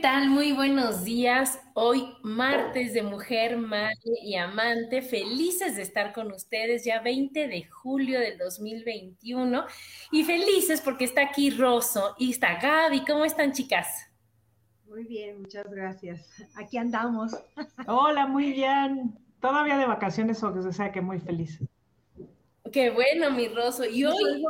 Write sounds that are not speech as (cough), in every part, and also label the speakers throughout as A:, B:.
A: Tal? Muy buenos días. Hoy martes de mujer, madre y amante. Felices de estar con ustedes ya 20 de julio del 2021 y felices porque está aquí Rosso y está Gaby. ¿Cómo están, chicas?
B: Muy bien, muchas gracias. Aquí andamos. (laughs)
C: Hola, muy bien. Todavía de vacaciones o sea que muy feliz.
A: Qué bueno, mi Rosso. Y hoy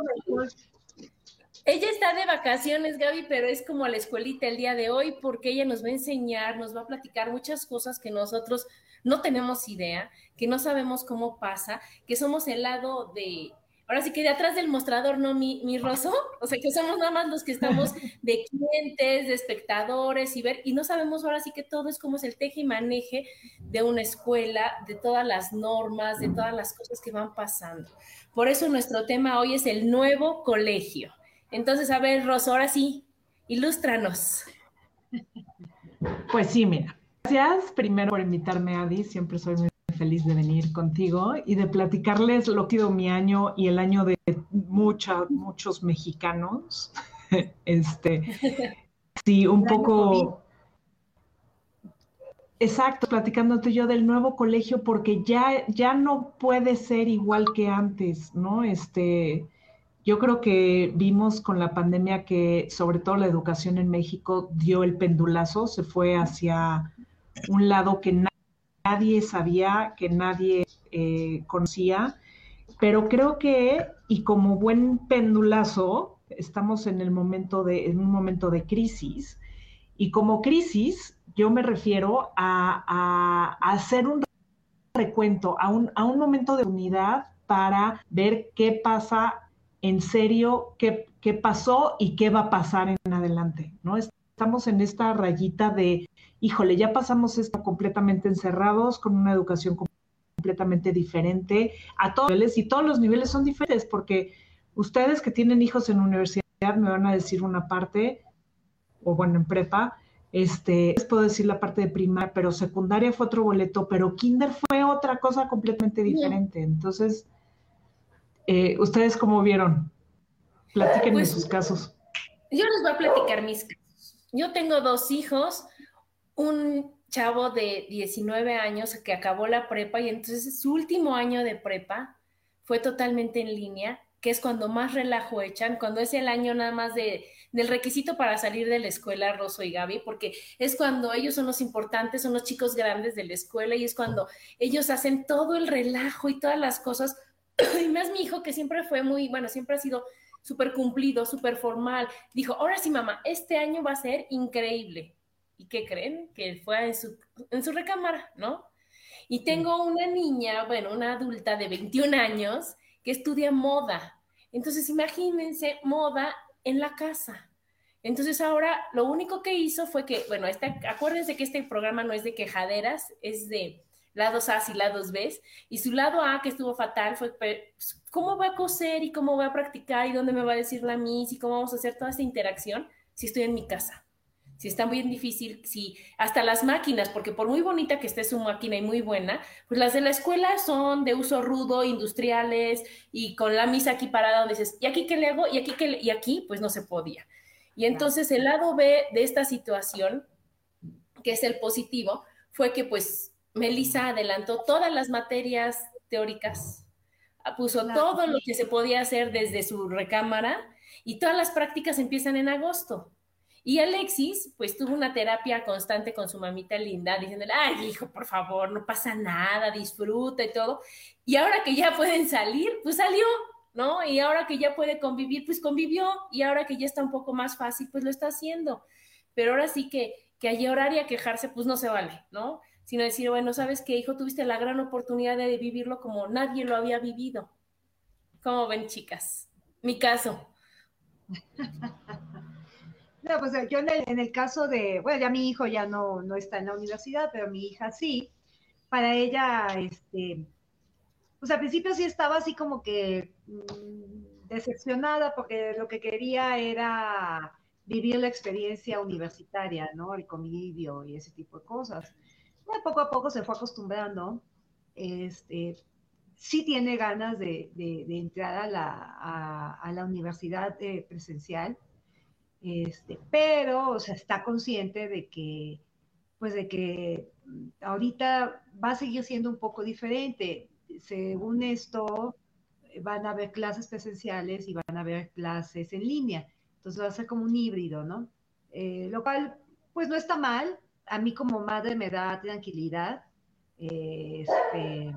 A: ella está de vacaciones, Gaby, pero es como a la escuelita el día de hoy porque ella nos va a enseñar, nos va a platicar muchas cosas que nosotros no tenemos idea, que no sabemos cómo pasa, que somos el lado de, ahora sí que de atrás del mostrador, ¿no, mi, mi Rosso? O sea, que somos nada más los que estamos (laughs) de clientes, de espectadores y ver, y no sabemos ahora sí que todo es como es el teje y maneje de una escuela, de todas las normas, de todas las cosas que van pasando. Por eso nuestro tema hoy es el nuevo colegio. Entonces, a ver, Rosa, ahora sí, ilústranos.
C: Pues sí, mira. Gracias primero por invitarme, Adi. Siempre soy muy feliz de venir contigo y de platicarles lo que ha sido mi año y el año de mucha, muchos mexicanos. (laughs) Este, sí, un poco. Exacto, platicándote yo del nuevo colegio, porque ya, ya no puede ser igual que antes, ¿no? Este, yo creo que vimos con la pandemia que sobre todo la educación en México dio el pendulazo, se fue hacia un lado que nadie sabía, que nadie eh, conocía, pero creo que, y como buen pendulazo, estamos en el momento de, en un momento de crisis, y como crisis, yo me refiero a, hacer un recuento, a un, a un momento de unidad para ver qué pasa en serio qué, qué pasó y qué va a pasar en adelante, ¿no? Estamos en esta rayita de, híjole, ya pasamos esto completamente encerrados con una educación completamente diferente a todos los niveles y todos los niveles son diferentes porque ustedes que tienen hijos en universidad me van a decir una parte, o bueno, en prepa, este, les puedo decir la parte de primaria, pero secundaria fue otro boleto, pero kinder fue otra cosa completamente diferente. Entonces, eh, ¿Ustedes cómo vieron? Platiquen pues, sus casos.
A: Yo les voy a platicar mis casos. Yo tengo dos hijos, un chavo de 19 años que acabó la prepa y entonces su último año de prepa fue totalmente en línea, que es cuando más relajo echan, cuando es el año nada más de, del requisito para salir de la escuela, Rosso y Gaby, porque es cuando ellos son los importantes, son los chicos grandes de la escuela y es cuando ellos hacen todo el relajo y todas las cosas (coughs) y más mi hijo que siempre fue muy, bueno, siempre ha sido súper cumplido, súper formal, dijo, ahora sí, mamá, este año va a ser increíble. ¿Y qué creen? Que fue en su, en su recámara, ¿no? Y tengo una niña, bueno, una adulta de 21 años que estudia moda. Entonces, imagínense moda en la casa. Entonces, ahora lo único que hizo fue que, bueno, este, acuérdense que este programa no es de quejaderas, es de lados A y lados B, y su lado A, que estuvo fatal, fue pues, cómo voy a coser y cómo voy a practicar y dónde me va a decir la Miss y cómo vamos a hacer toda esa interacción si estoy en mi casa. Si está muy difícil, si hasta las máquinas, porque por muy bonita que esté su máquina y muy buena, pues las de la escuela son de uso rudo, industriales y con la misa aquí parada donde dices, ¿y aquí qué le hago? Y aquí y aquí pues no se podía. Y entonces el lado B de esta situación que es el positivo, fue que pues Melissa adelantó todas las materias teóricas, puso todo lo que se podía hacer desde su recámara y todas las prácticas empiezan en agosto. Y Alexis, pues tuvo una terapia constante con su mamita linda, diciéndole, ay, hijo, por favor, no pasa nada, disfruta y todo. Y ahora que ya pueden salir, pues salió, ¿no? Y ahora que ya puede convivir, pues convivió. Y ahora que ya está un poco más fácil, pues lo está haciendo. Pero ahora sí que, que a llorar y a quejarse, pues no se vale, ¿no? Sino decir, bueno, ¿sabes qué, hijo? Tuviste la gran oportunidad de vivirlo como nadie lo había vivido. ¿Cómo ven, chicas? Mi caso. (laughs)
B: No, pues yo en el, caso de, bueno, ya mi hijo ya no, no está en la universidad, pero mi hija sí. Para ella, este, pues al principio sí estaba así como que mm, decepcionada porque lo que quería era vivir la experiencia universitaria, ¿no? El convivio y ese tipo de cosas. Poco a poco se fue acostumbrando. Este, sí tiene ganas de, entrar a la, a, la universidad eh, presencial, este, pero, o sea, está consciente de que, pues de que ahorita va a seguir siendo un poco diferente. Según esto, van a haber clases presenciales y van a haber clases en línea. Entonces va a ser como un híbrido, ¿no? Eh, lo cual, pues no está mal. A mí como madre me da tranquilidad. este,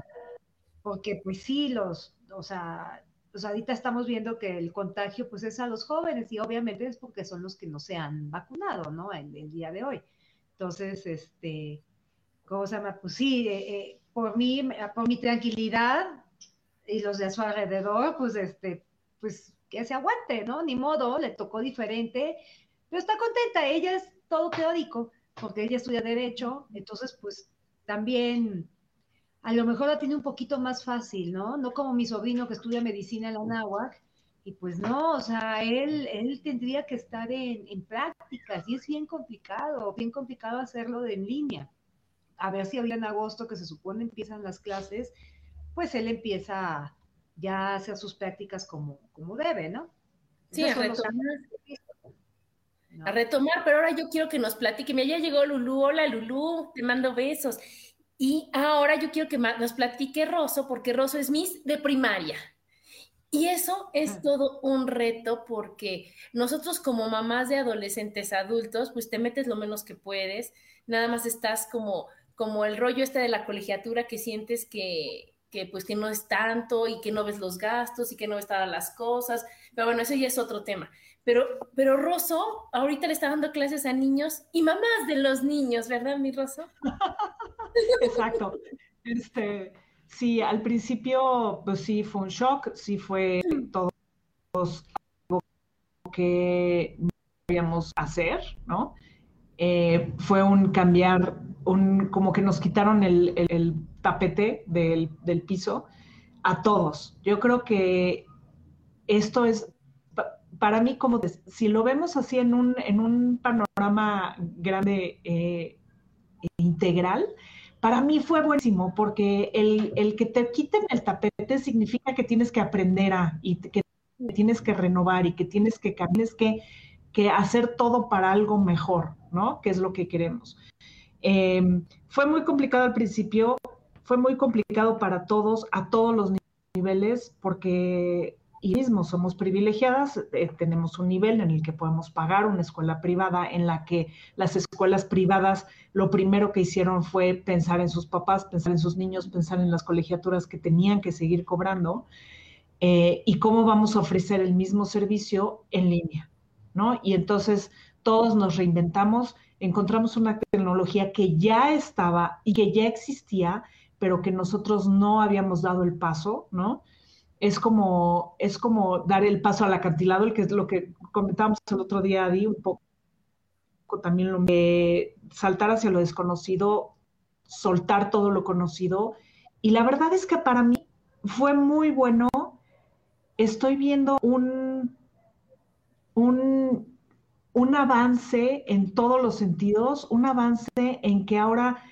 B: porque pues sí, los, o sea, pues ahorita estamos viendo que el contagio pues es a los jóvenes y obviamente es porque son los que no se han vacunado, ¿no? El, el día de hoy. Entonces, este, ¿cómo se llama? Pues sí, eh, eh, por mí, por mi tranquilidad y los de a su alrededor, pues este, pues que se aguante, ¿no? Ni modo, le tocó diferente, pero está contenta, ella es todo teórico, porque ella estudia derecho, entonces pues también a lo mejor la tiene un poquito más fácil, ¿no? No como mi sobrino que estudia medicina en la UNAHUAC, y pues no, o sea, él, él tendría que estar en, en, prácticas y es bien complicado, bien complicado hacerlo de en línea. A ver si ahorita en agosto, que se supone empiezan las clases, pues él empieza ya a hacer sus prácticas como, como debe, ¿no?
A: Sí, a A retomar, pero ahora yo quiero que nos platique. Me ya llegó Lulú. Hola Lulú, te mando besos. Y ahora yo quiero que nos platique Rosso, porque Rosso es Miss de primaria. Y eso es ah. todo un reto porque nosotros como mamás de adolescentes adultos, pues te metes lo menos que puedes, nada más estás como, como el rollo este de la colegiatura que sientes que, que pues que no es tanto y que no ves los gastos y que no ves todas las cosas, pero bueno, eso ya es otro tema. Pero, pero Rosso ahorita le está dando clases a niños y mamás de los niños, ¿verdad, mi Rosso?
C: Exacto. Este, sí, al principio, pues sí, fue un shock, sí fue todo algo que no hacer, ¿no? Eh, fue un cambiar, un, como que nos quitaron el, tapete del, del, piso a todos. Yo creo que esto es para mí, como si lo vemos así en un, en un panorama grande e integral, para mí fue buenísimo porque el, el, que te quiten el tapete significa que tienes que aprender a y que tienes que renovar y que tienes que, tienes que, que hacer todo para algo mejor, ¿no? Que es lo que queremos. Em, fue muy complicado al principio, fue muy complicado para todos, a todos los niveles, porque y mismo somos privilegiadas, eh, tenemos un nivel en el que podemos pagar una escuela privada en la que las escuelas privadas lo primero que hicieron fue pensar en sus papás, pensar en sus niños, pensar en las colegiaturas que tenían que seguir cobrando eh, y cómo vamos a ofrecer el mismo servicio en línea, ¿no? Y entonces todos nos reinventamos, encontramos una tecnología que ya estaba y que ya existía, pero que nosotros no habíamos dado el paso, ¿no? Es como, es como dar el paso al acantilado, el que es lo que comentábamos el otro día, Adi, un poco también lo de saltar hacia lo desconocido, soltar todo lo conocido. Y la verdad es que para mí fue muy bueno. Estoy viendo un, un, un avance en todos los sentidos, un avance en que ahora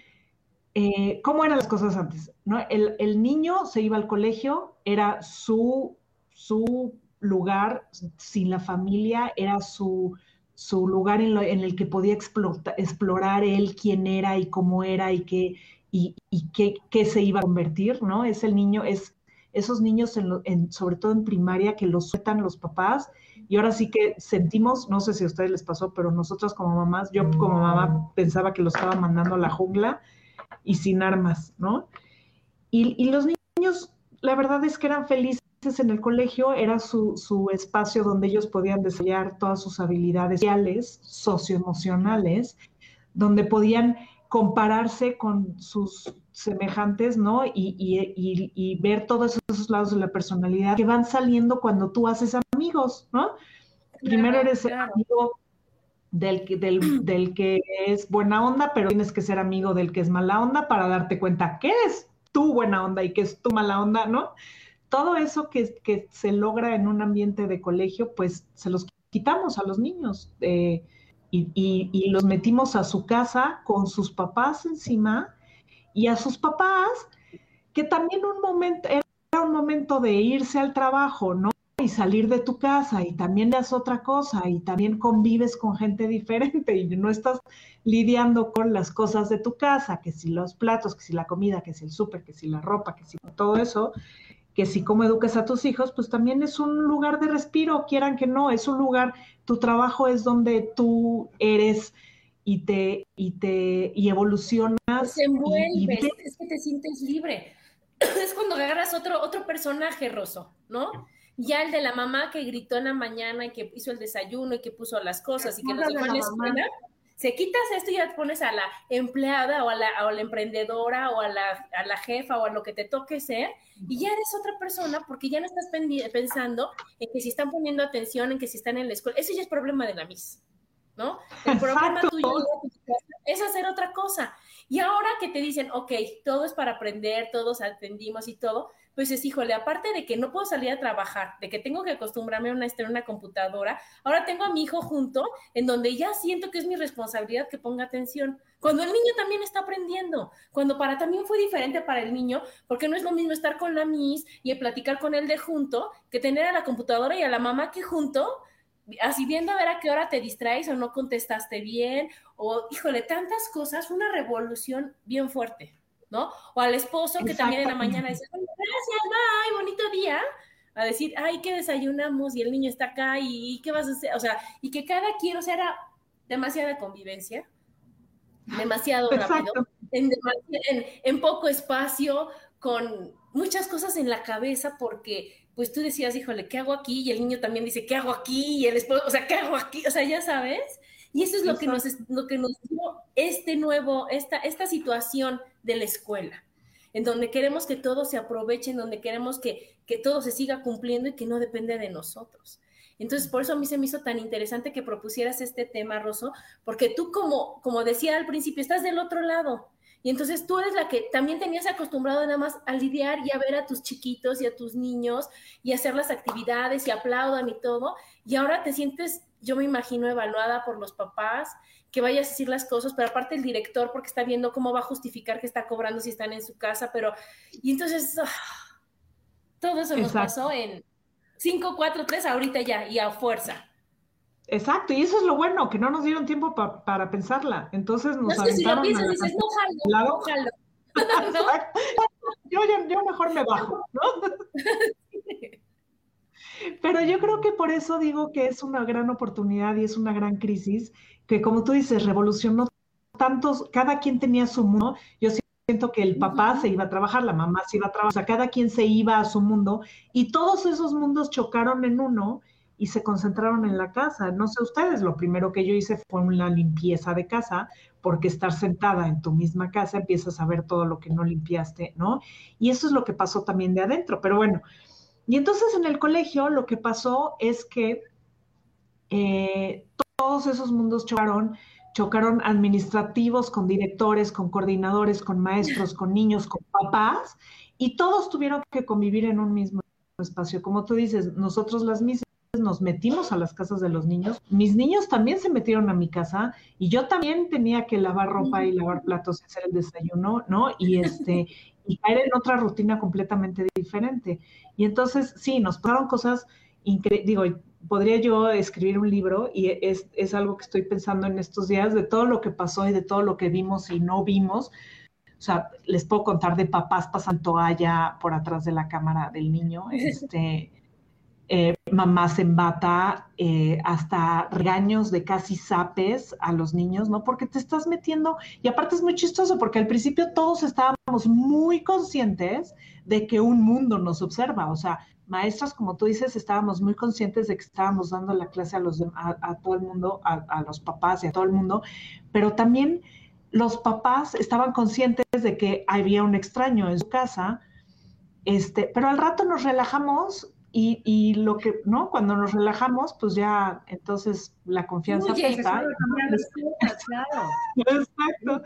C: eh, ¿cómo eran las cosas antes? ¿no? El, niño se iba al colegio, era su, su lugar sin la familia, era su, su lugar en, el que podía explorar él quién era y cómo era y qué, y, qué, se iba a convertir, ¿no? Es el niño, es esos niños, en, sobre todo en primaria, que los sueltan los papás. Y ahora sí que sentimos, no sé si a ustedes les pasó, pero nosotras como mamás, yo como mamá pensaba que los estaba mandando a la jungla y sin armas, ¿no? Y, y los niños, la verdad es que eran felices en el colegio era su, su, espacio donde ellos podían desarrollar todas sus habilidades sociales, socioemocionales, donde podían compararse con sus semejantes, ¿no? Y, y, y, ver todos esos lados de la personalidad que van saliendo cuando tú haces amigos, ¿no? Primero eres amigo del que, es buena onda, pero tienes que ser amigo del que es mala onda para darte cuenta que es tu buena onda y que es tu mala onda, ¿no? todo eso que, se logra en un ambiente de colegio, pues se los quitamos a los niños eh, y, los metimos a su casa con sus papás encima y a sus papás, que también un momento, era un momento de irse al trabajo, ¿no? Y salir de tu casa y también haces otra cosa y también convives con gente (laughs) diferente y no estás lidiando con las cosas de tu casa, que si los platos, que si la comida, que si el súper, que si la ropa, que si todo eso que si cómo educas a tus hijos, pues también es un lugar de respiro, quieran que no, es un lugar, tu trabajo es donde tú eres y te, y te, y evolucionas.
A: Envuelves, es que te sientes libre. (clears throat) Es cuando agarras otro, otro personaje, Rosso, ¿no? Ya el de la mamá que gritó en la mañana y que hizo el desayuno y que puso las cosas y que nos dejó en la escuela se quitas esto y ya te pones a la empleada o a la, la emprendedora o a la, a la, jefa o a lo que te toque ser y ya eres otra persona porque ya no estás pensando en que si están poniendo atención, en que si están en la escuela. Eso ya es problema de la Miss, ¿no? El problema tuyo es hacer otra cosa. Y ahora que te dicen, ok, todo es para aprender, todos atendimos y todo, pues es, híjole, aparte de que no puedo salir a trabajar, de que tengo que acostumbrarme a una, estar en una computadora, ahora tengo a mi hijo junto, en donde ya siento que es mi responsabilidad que ponga atención. Cuando el niño también está aprendiendo, cuando para también fue diferente para el niño, porque no es lo mismo estar con la Miss y platicar con él de junto, que tener a la computadora y a la mamá que junto, así viendo a ver a qué hora te distraes o no contestaste bien, o híjole, tantas cosas, una revolución bien fuerte. ¿no? O al esposo que también en la mañana dice, gracias, bye, bonito día, a decir, ay, ¿qué desayunamos? Y el niño está acá, ¿y qué vas a hacer? O sea, y que cada quien, o sea, era demasiada convivencia, demasiado rápido, en, en, poco espacio, con muchas cosas en la cabeza, porque pues tú decías, híjole, ¿qué hago aquí? Y el niño también dice, ¿qué hago aquí? Y el esposo, o sea, ¿qué hago aquí? O sea, ya sabes. Y eso es lo que nos, lo que nos dio este nuevo, esta, esta situación de la escuela, en donde queremos que todo se aproveche, en donde queremos que, que todo se siga cumpliendo y que no depende de nosotros. Entonces, por eso a mí se me hizo tan interesante que propusieras este tema, Rosso, porque tú, como, como decía al principio, estás del otro lado. Y entonces tú eres la que también tenías acostumbrado nada más a lidiar y a ver a tus chiquitos y a tus niños y hacer las actividades y aplaudan y todo. Y ahora te sientes yo me imagino evaluada por los papás, que vayas a decir las cosas, pero aparte el director, porque está viendo cómo va a justificar que está cobrando si están en su casa, pero, y entonces, ah, todo eso nos pasó en 5, 4, 3, ahorita ya, y a fuerza.
C: Exacto, y eso es lo bueno, que no nos dieron tiempo para pensarla. Entonces nos
A: no es que si lo piensas, dices, no jalo, no jalo. (laughs)
C: yo, yo, yo, mejor me bajo, ¿no? (laughs) Pero yo creo que por eso digo que es una gran oportunidad y es una gran crisis, que como tú dices, revolucionó tantos, cada quien tenía su mundo. Yo siento que el papá se iba a trabajar, la mamá se iba a trabajar, o sea, cada quien se iba a su mundo y todos esos mundos chocaron en uno y se concentraron en la casa. No sé ustedes, lo primero que yo hice fue una limpieza de casa, porque estar sentada en tu misma casa empiezas a ver todo lo que no limpiaste, ¿no? Y eso es lo que pasó también de adentro. Pero bueno, y entonces en el colegio lo que pasó es que eh, todos esos mundos chocaron, chocaron administrativos con directores, con coordinadores, con maestros, con niños, con papás, y todos tuvieron que convivir en un mismo espacio. Como tú dices, nosotros las mismas nos metimos a las casas de los niños. Mis niños también se metieron a mi casa y yo también tenía que lavar ropa y lavar platos y hacer el desayuno, ¿no? Y este, (laughs) y caer en otra rutina completamente diferente. Y entonces, sí, nos pasaron cosas increíbles, digo, podría yo escribir un libro y es, es, algo que estoy pensando en estos días de todo lo que pasó y de todo lo que vimos y no vimos. O sea, les puedo contar de papás pasando toalla por atrás de la cámara del niño, (laughs) este, eh, mamás en bata, eh, hasta regaños de casi zapes a los niños, ¿no? Porque te estás metiendo, y aparte es muy chistoso, porque al principio todos estábamos muy conscientes de que un mundo nos observa, o sea, maestras, como tú dices, estábamos muy conscientes de que estábamos dando la clase a, los, a, todo el mundo, a, los papás y a todo el mundo, pero también los papás estaban conscientes de que había un extraño en su casa, este, pero al rato nos relajamos y, y lo que, ¿no? Cuando nos relajamos, pues ya entonces la confianza está. Exacto.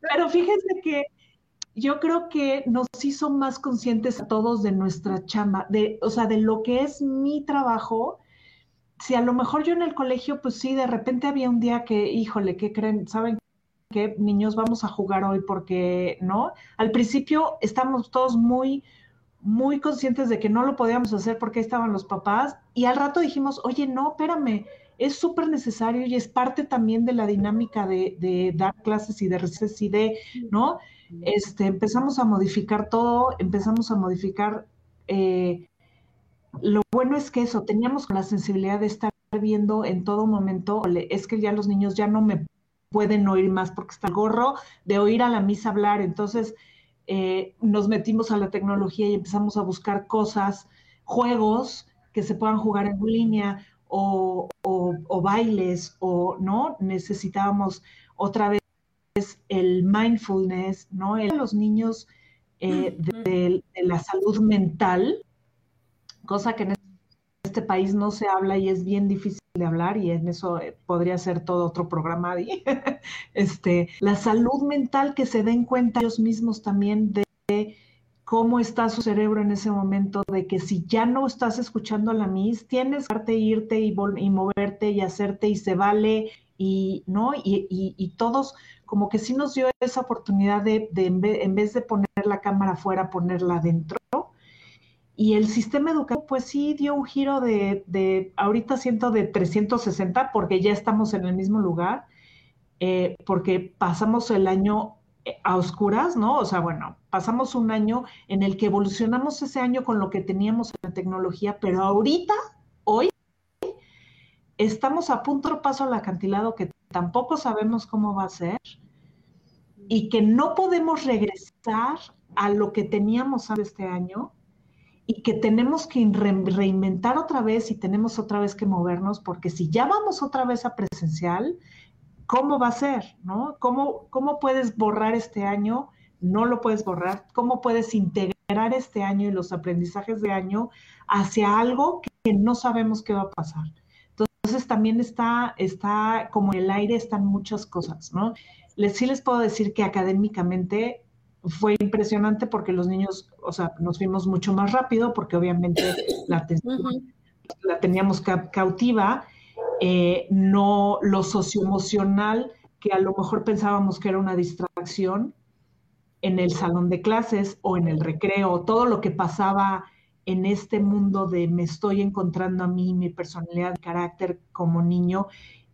C: Pero fíjense que yo creo que nos hizo más conscientes a todos de nuestra chamba, de, o sea, de lo que es mi trabajo. Si a lo mejor yo en el colegio, pues sí, de repente había un día que, híjole, ¿qué creen? ¿Saben qué, niños, vamos a jugar hoy? Porque, ¿no? Al principio estamos todos muy, muy conscientes de que no lo podíamos hacer porque estaban los papás y al rato dijimos, oye, no, espérame, es súper necesario y es parte también de la dinámica de, dar clases y de receso y de, ¿no? este, empezamos a modificar todo, empezamos a modificar. Eh, lo bueno es que eso, teníamos la sensibilidad de estar viendo en todo momento, es que ya los niños ya no me pueden oír más porque está el gorro de oír a la misa hablar, entonces eh, nos metimos a la tecnología y empezamos a buscar cosas, juegos que se puedan jugar en línea o, o bailes o no, necesitábamos otra vez el mindfulness, ¿no? El, los niños eh, de, la salud mental, cosa que en este país no se habla y es bien difícil de hablar y en eso eh, podría ser todo otro programa. (laughs) este, la salud mental que se den cuenta ellos mismos también de cómo está su cerebro en ese momento, de que si ya no estás escuchando a la mis, tienes que irte y, y moverte y hacerte y se vale y, ¿no? Y, todos como que sí nos dio esa oportunidad de, en, vez, de poner la cámara afuera, ponerla adentro. Y el sistema educativo, pues sí dio un giro de, de ahorita siento de 360, porque ya estamos en el mismo lugar, eh, porque pasamos el año eh, a oscuras, ¿no? O sea, bueno, pasamos un año en el que evolucionamos ese año con lo que teníamos en la tecnología, pero ahorita, hoy, estamos a punto paso al acantilado que tampoco sabemos cómo va a ser y que no podemos regresar a lo que teníamos este año y que tenemos que reinventar otra vez y tenemos otra vez que movernos, porque si ya vamos otra vez a presencial, ¿cómo va a ser? ¿no? ¿Cómo, ¿Cómo puedes borrar este año? No lo puedes borrar. ¿Cómo puedes integrar este año y los aprendizajes de año hacia algo que no sabemos qué va a pasar? Entonces también está, está como en el aire, están muchas cosas, ¿no? Les, sí les puedo decir que académicamente fue impresionante porque los niños, o sea, nos fuimos mucho más rápido porque obviamente la atención la teníamos cautiva, eh, no lo socioemocional, que a lo mejor pensábamos que era una distracción en el salón de clases o en el recreo, todo lo que pasaba en este mundo de me estoy encontrando a mí, mi personalidad, mi carácter como niño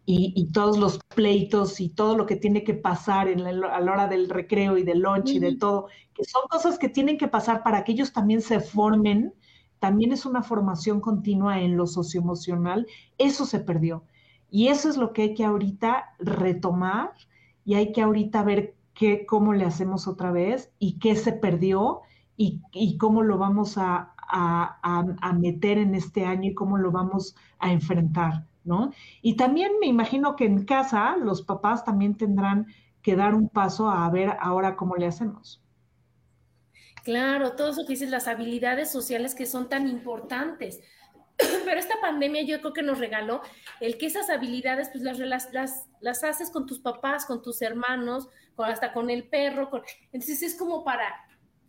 C: y, todos los pleitos y todo lo que tiene que pasar en a la hora del recreo y del lunch y de todo, que son cosas que tienen que pasar para que ellos también se formen, también es una formación continua en lo socioemocional, eso se perdió. Y eso es lo que hay que ahorita retomar y hay que ahorita ver qué, cómo le hacemos otra vez y qué se perdió y, y cómo lo vamos a, a, meter en este año y cómo lo vamos a enfrentar, ¿no? Y también me imagino que en casa los papás también tendrán que dar un paso a ver ahora cómo le hacemos.
D: Claro, todo eso que dices, las habilidades sociales que son tan importantes. (clears throat) Pero esta pandemia yo creo que nos regaló el que esas habilidades pues las, las, las, haces con tus papás, con tus hermanos, con, hasta con el perro. Entonces es como para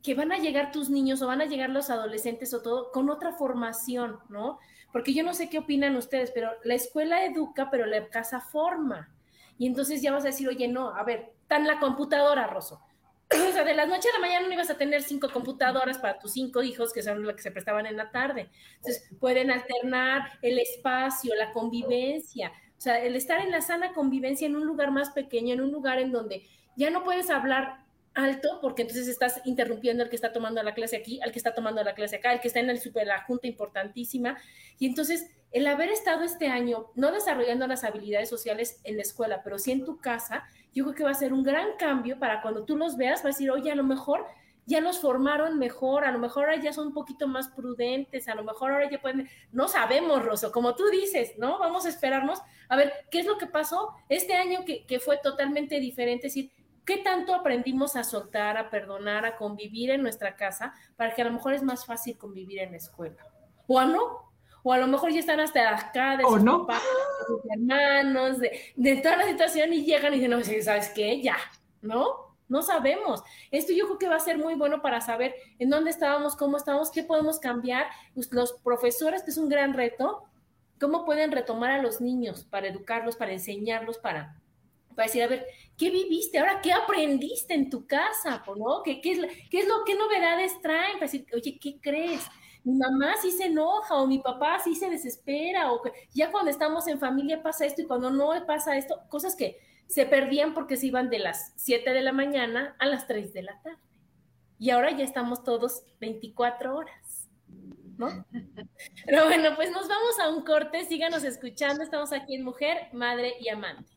D: que van a llegar tus niños o van a llegar los adolescentes o todo con otra formación, ¿no? Porque yo no sé qué opinan ustedes, pero la escuela educa, pero la casa forma. Y entonces ya vas a decir, oye, no, a ver, tan la computadora, Rosso. (clears throat)
A: sea, de la noche a la mañana no ibas a tener cinco computadoras para tus cinco hijos, que son los que se prestaban en la tarde. Entonces, pueden alternar el espacio, la convivencia. O sea, el estar en la sana convivencia en un lugar más pequeño, en un lugar en donde ya no puedes hablar alto, porque entonces estás interrumpiendo al que está tomando la clase aquí, al que está tomando la clase acá, al que está en el super, la junta importantísima. Y entonces, el haber estado este año no desarrollando las habilidades sociales en la escuela, pero sí en tu casa, yo creo que va a ser un gran cambio para cuando tú los veas, va a decir, oye, a lo mejor ya los formaron mejor, a lo mejor ahora ya son un poquito más prudentes, a lo mejor ahora ya pueden, no sabemos, Rosso, como tú dices, ¿no? Vamos a esperarnos a ver qué es lo que pasó este año que, que fue totalmente diferente, es decir, ¿Qué tanto aprendimos a soltar, a perdonar, a convivir en nuestra casa para que a lo mejor es más fácil convivir en la escuela? ¿O no? O a lo mejor ya están hasta acá de sus
C: no?
A: papás, de sus hermanos, de, de, toda la situación y llegan y dicen, no, ¿sabes qué? Ya, ¿no? No sabemos. Esto yo creo que va a ser muy bueno para saber en dónde estábamos, cómo estábamos, qué podemos cambiar. Pues, los profesores, que es un gran reto, cómo pueden retomar a los niños para educarlos, para enseñarlos, para para decir, a ver, ¿qué viviste? Ahora, ¿qué aprendiste en tu casa? ¿no? ¿Qué, qué, es, ¿Qué es lo que novedades traen? Para decir, oye, ¿qué crees? Mi mamá sí se enoja o mi papá sí se desespera o ya cuando estamos en familia pasa esto y cuando no pasa esto, cosas que se perdían porque se iban de las 7 de la mañana a las 3 de la tarde. Y ahora ya estamos todos 24 horas. ¿No? Pero bueno, pues nos vamos a un corte, síganos escuchando, estamos aquí en Mujer, Madre y Amante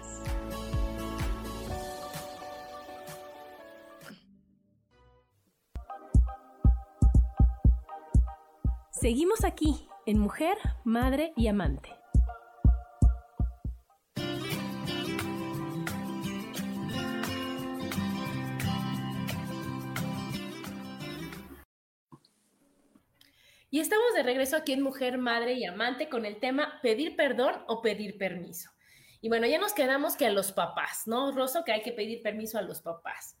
E: Seguimos aquí en Mujer, Madre y Amante. Y estamos de regreso aquí en Mujer, Madre y Amante con el tema pedir perdón o pedir permiso. Y bueno, ya nos quedamos que a los papás, ¿no, Rosso? Que hay que pedir permiso a los papás.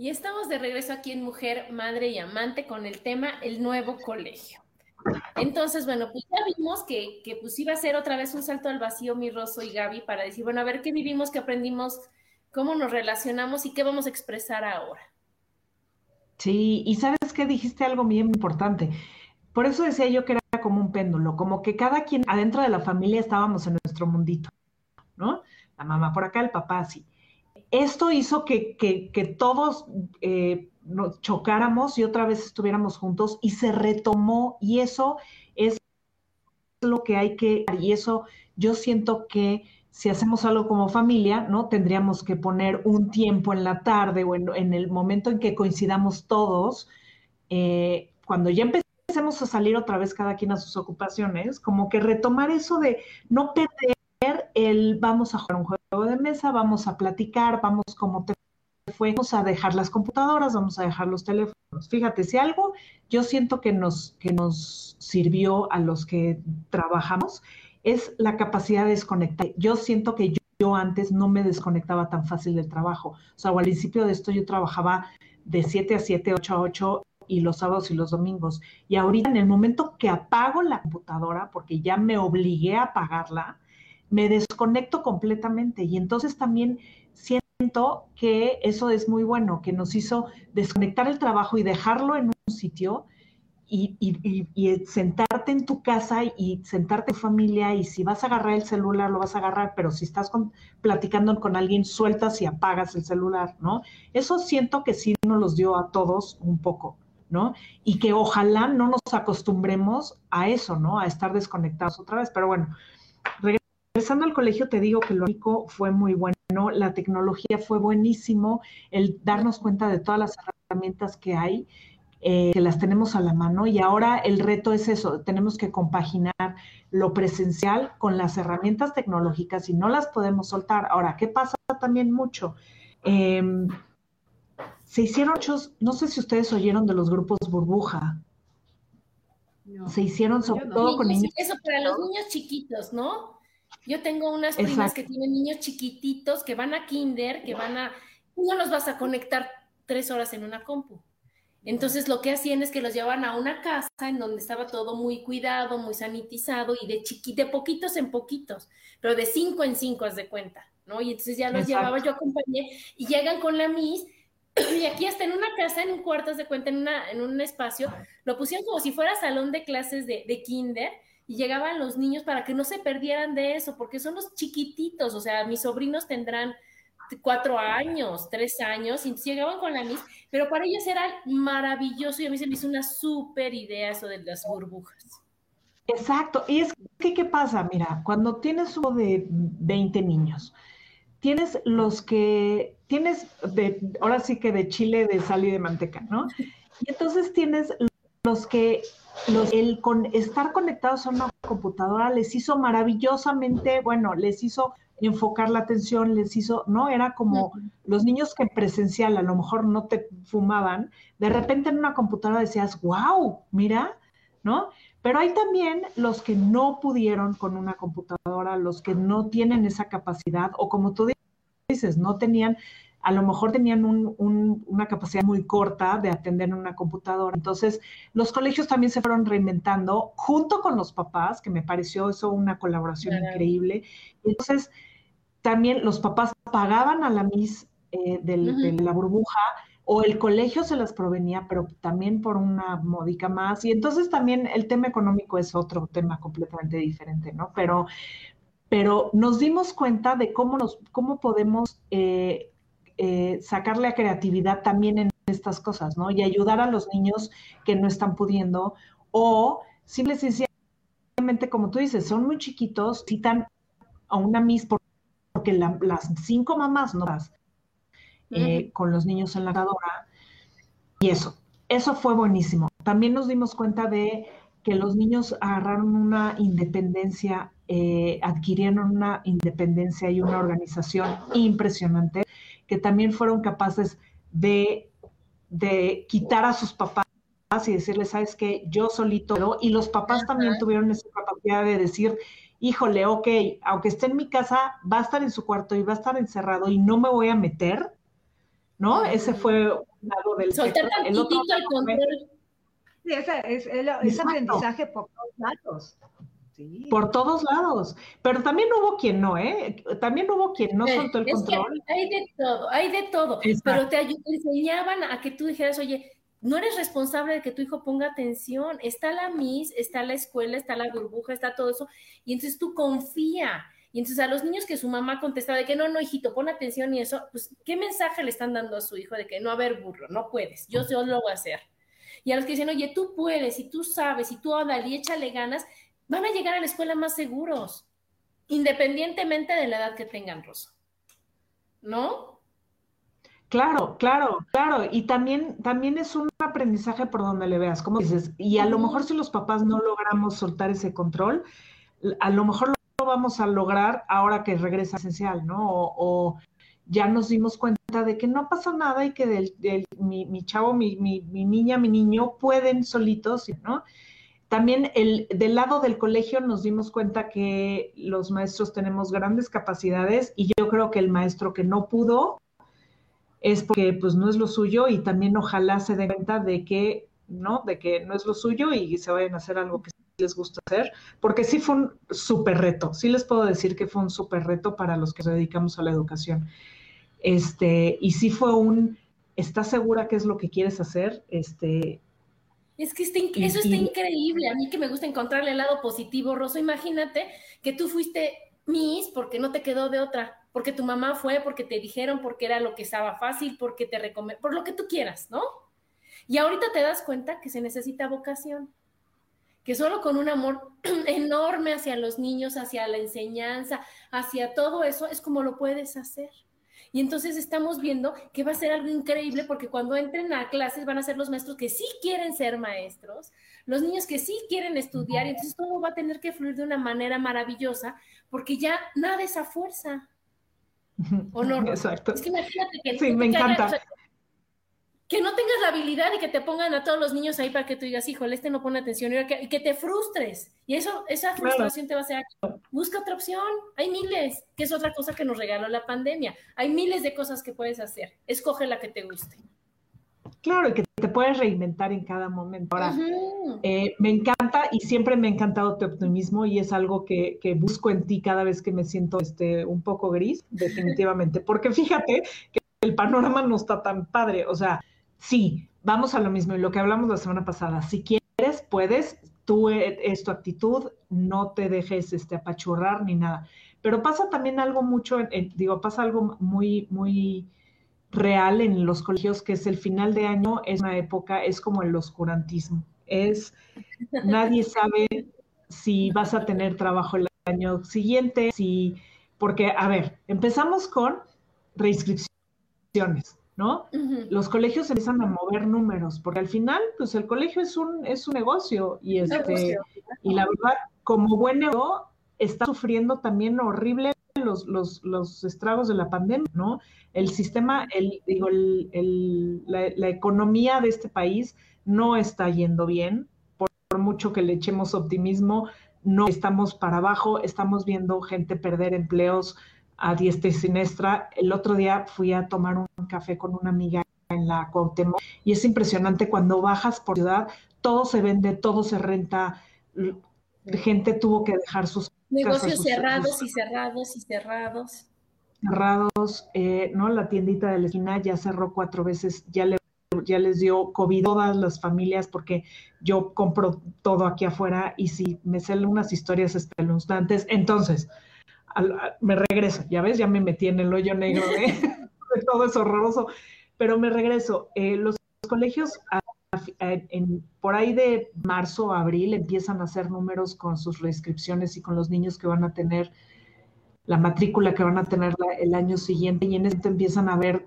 E: Y estamos de regreso aquí en Mujer, Madre y Amante con el tema El nuevo colegio. Entonces, bueno, pues ya vimos que, que pues iba a ser otra vez un salto al vacío mi Rosso y Gaby para decir, bueno, a ver qué vivimos, qué aprendimos, cómo nos relacionamos y qué vamos a expresar ahora.
C: Sí, y sabes que dijiste algo bien importante. Por eso decía yo que era como un péndulo, como que cada quien adentro de la familia estábamos en nuestro mundito, ¿no? La mamá por acá, el papá así esto hizo que, todos eh, nos chocáramos y otra vez estuviéramos juntos y se retomó y eso es lo que hay que, y eso yo siento que si hacemos algo como familia, ¿no? Tendríamos que poner un tiempo en la tarde o en, el momento en que coincidamos todos, eh, cuando ya empecemos a salir otra vez cada quien a sus ocupaciones, como que retomar eso de no perder el vamos a jugar un juego de mesa, vamos a platicar, vamos como te fue, vamos a dejar las computadoras, vamos a dejar los teléfonos. Fíjate, si algo yo siento que nos, que nos sirvió a los que trabajamos es la capacidad de desconectar. Yo siento que yo, antes no me desconectaba tan fácil del trabajo. O sea, al principio de esto yo trabajaba de 7 a 7, 8 a 8 y los sábados y los domingos. Y ahorita en el momento que apago la computadora, porque ya me obligué a apagarla, me desconecto completamente. Y entonces también siento que eso es muy bueno, que nos hizo desconectar el trabajo y dejarlo en un sitio y, sentarte en tu casa y sentarte en familia y si vas a agarrar el celular lo vas a agarrar, pero si estás platicando con alguien sueltas y apagas el celular, ¿no? Eso siento que sí nos los dio a todos un poco, ¿no? Y que ojalá no nos acostumbremos a eso, ¿no? A estar desconectados otra vez, pero bueno, regresando al colegio te digo que lo único fue muy bueno, la tecnología fue buenísimo, el darnos cuenta de todas las herramientas que hay eh, que las tenemos a la mano y ahora el reto es eso, tenemos que compaginar lo presencial con las herramientas tecnológicas y no las podemos soltar. Ahora, ¿qué pasa también mucho? Em, se hicieron muchos, no sé si ustedes oyeron de los grupos burbuja. se hicieron sobre todo con niños.
A: Eso para los niños chiquitos, ¿no? Yo tengo unas primas que tienen niños chiquititos que van a kinder, que van a, no los vas a conectar tres horas en una compu. Entonces lo que hacían es que los llevaban a una casa en donde estaba todo muy cuidado, muy sanitizado y de chiqui, de poquitos en poquitos, pero de cinco en cinco, haz de cuenta, ¿no? Y entonces ya los llevaba, yo acompañé y llegan con la Miss (clears throat) y aquí hasta en una casa, en un cuarto, haz de cuenta, en, una, en un espacio, lo pusieron como si fuera salón de clases de, de kinder y llegaban los niños para que no se perdieran de eso, porque son los chiquititos, o sea, mis sobrinos tendrán cuatro años, tres años, y llegaban con la Miss, pero para ellos era maravilloso y a mí se me hizo una súper idea eso de las burbujas.
C: Exacto, y es que, ¿qué pasa? Mira, cuando tienes uno de 20 niños, tienes los que, tienes de, ahora sí que de chile, de sal y de manteca, ¿no? Y entonces tienes los que los, el con, estar conectados a una computadora les hizo maravillosamente, bueno, les hizo enfocar la atención, les hizo, ¿no? Era como los niños que en presencial a lo mejor no te fumaban, de repente en una computadora decías, wow, mira, ¿no? Pero hay también los que no pudieron con una computadora, los que no tienen esa capacidad, o como tú dices, no tenían, a lo mejor tenían una capacidad muy corta de atender en una computadora. Entonces, los colegios también se fueron reinventando junto con los papás, que me pareció eso una colaboración increíble. Entonces, también los papás pagaban a la Miss eh, de la burbuja o el colegio se las provenía, pero también por una módica más. Y entonces también el tema económico es otro tema completamente diferente, ¿no? Pero, pero nos dimos cuenta de cómo, nos, cómo podemos eh, eh, sacar la creatividad también en estas cosas, ¿no? Y ayudar a los niños que no están pudiendo o simple y sencillamente, como tú dices, son muy chiquitos, citan a una Miss por porque las cinco mamás no eh, con los niños en la lavadora. Y eso, eso fue buenísimo. También nos dimos cuenta de que los niños agarraron una independencia, eh, adquirieron una independencia y una organización impresionante, que también fueron capaces de, de quitar a sus papás y decirles, sabes que yo solito, y los papás también tuvieron esa capacidad de decir, híjole, ok, aunque esté en mi casa, va a estar en su cuarto y va a estar encerrado y no me voy a meter, ¿no? Ese fue un lado del...
A: Soltar el otro el control.
B: Sí, ese, es, ese aprendizaje por todos lados.
C: Sí. Por todos lados. Pero también hubo quien no, ¿eh? También hubo quien no soltó el control.
A: hay de todo, hay de todo. Pero te, te enseñaban a que tú dijeras, oye, no eres responsable de que tu hijo ponga atención. Está la MIS, está la escuela, está la burbuja, está todo eso. Y entonces tú confía. Y entonces a los niños que su mamá contestaba de que no, no, hijito, pon atención y eso, pues, ¿qué mensaje le están dando a su hijo de que no, a ver, burro, no puedes, yo, yo lo voy a hacer? Y a los que dicen, oye, tú puedes, y tú sabes, y tú dale y échale ganas, van a llegar a la escuela más seguros. independientemente de la edad que tengan, Rosa. ¿No?
C: Claro, claro, claro. Y también, también es un aprendizaje por donde le veas, como dices. Y a lo mejor si los papás no logramos soltar ese control, a lo mejor lo vamos a lograr ahora que regresa esencial, ¿no? O, ya nos dimos cuenta de que no pasa nada y que del, mi, mi, chavo, mi, mi, mi, niña, mi niño pueden solitos, ¿no? También el, del lado del colegio nos dimos cuenta que los maestros tenemos grandes capacidades y yo creo que el maestro que no pudo es porque pues no es lo suyo y también ojalá se den cuenta de que no, de que no es lo suyo y se vayan a hacer algo que les gusta hacer, porque sí fue un súper reto, sí les puedo decir que fue un súper reto para los que nos dedicamos a la educación. Este, y sí fue un, ¿estás segura qué es lo que quieres hacer? Este,
A: es que eso está increíble. A mí que me gusta encontrarle el lado positivo, Rosa. Imagínate que tú fuiste Miss porque no te quedó de otra, porque tu mamá fue, porque te dijeron, porque era lo que estaba fácil, porque te recomendó, por lo que tú quieras, ¿no? Y ahorita te das cuenta que se necesita vocación, que solo con un amor (clears throat) enorme hacia los niños, hacia la enseñanza, hacia todo eso, es como lo puedes hacer. Y entonces estamos viendo que va a ser algo increíble porque cuando entren a clases van a ser los maestros que sí quieren ser maestros, los niños que sí quieren estudiar, y entonces todo va a tener que fluir de una manera maravillosa porque ya nada es a fuerza.
C: ¿O no? Exacto.
A: Es que imagínate que...
C: Sí, me encanta
A: que no tengas la habilidad y que te pongan a todos los niños ahí para que tú digas, híjole, este no pone atención y que, te frustres. Y eso, esa frustración te va a hacer, busca otra opción. Hay miles, que es otra cosa que nos regaló la pandemia. Hay miles de cosas que puedes hacer. Escoge la que te guste.
C: Claro, y que te puedes reinventar en cada momento. Ahora, eh, me encanta y siempre me ha encantado tu optimismo y es algo que, que, busco en ti cada vez que me siento este, un poco gris, definitivamente. Porque fíjate que el panorama no está tan padre. O sea, sí, vamos a lo mismo y lo que hablamos la semana pasada. Si quieres, puedes, tú e, es tu actitud, no te dejes este, apachurrar ni nada. Pero pasa también algo mucho, digo, pasa algo muy, muy real en los colegios, que es el final de año, es una época, es como el oscurantismo. Es, nadie (laughs) sabe si vas a tener trabajo el año siguiente, si, porque, a ver, empezamos con reinscripciones. ¿No? Los colegios empiezan a mover números, porque al final, pues el colegio es un, es un negocio y, este, y la verdad, como buen negocio, está sufriendo también horrible los, los, los, estragos de la pandemia, ¿no? El sistema, el, digo, el, la, economía de este país no está yendo bien, por, por mucho que le echemos optimismo, no estamos para abajo, estamos viendo gente perder empleos, a diestra y siniestra. El otro día fui a tomar un café con una amiga en la Cuauhtémoc y es impresionante cuando bajas por ciudad, todo se vende, todo se renta, gente tuvo que dejar sus
A: negocios cerrados y cerrados y cerrados.
C: Cerrados, eh, ¿no? La tiendita de la esquina ya cerró cuatro veces, ya le ya les dio COVID todas las familias porque yo compro todo aquí afuera y si me salen unas historias espeluznantes. Entonces, me regreso, ya ves, ya me metí en el hoyo negro de, (laughs) todo es horroroso, pero me regreso. Eh, los colegios por ahí de marzo, abril, empiezan a hacer números con sus reinscripciones y con los niños que van a tener la matrícula que van a tener el año siguiente y en esto empiezan a ver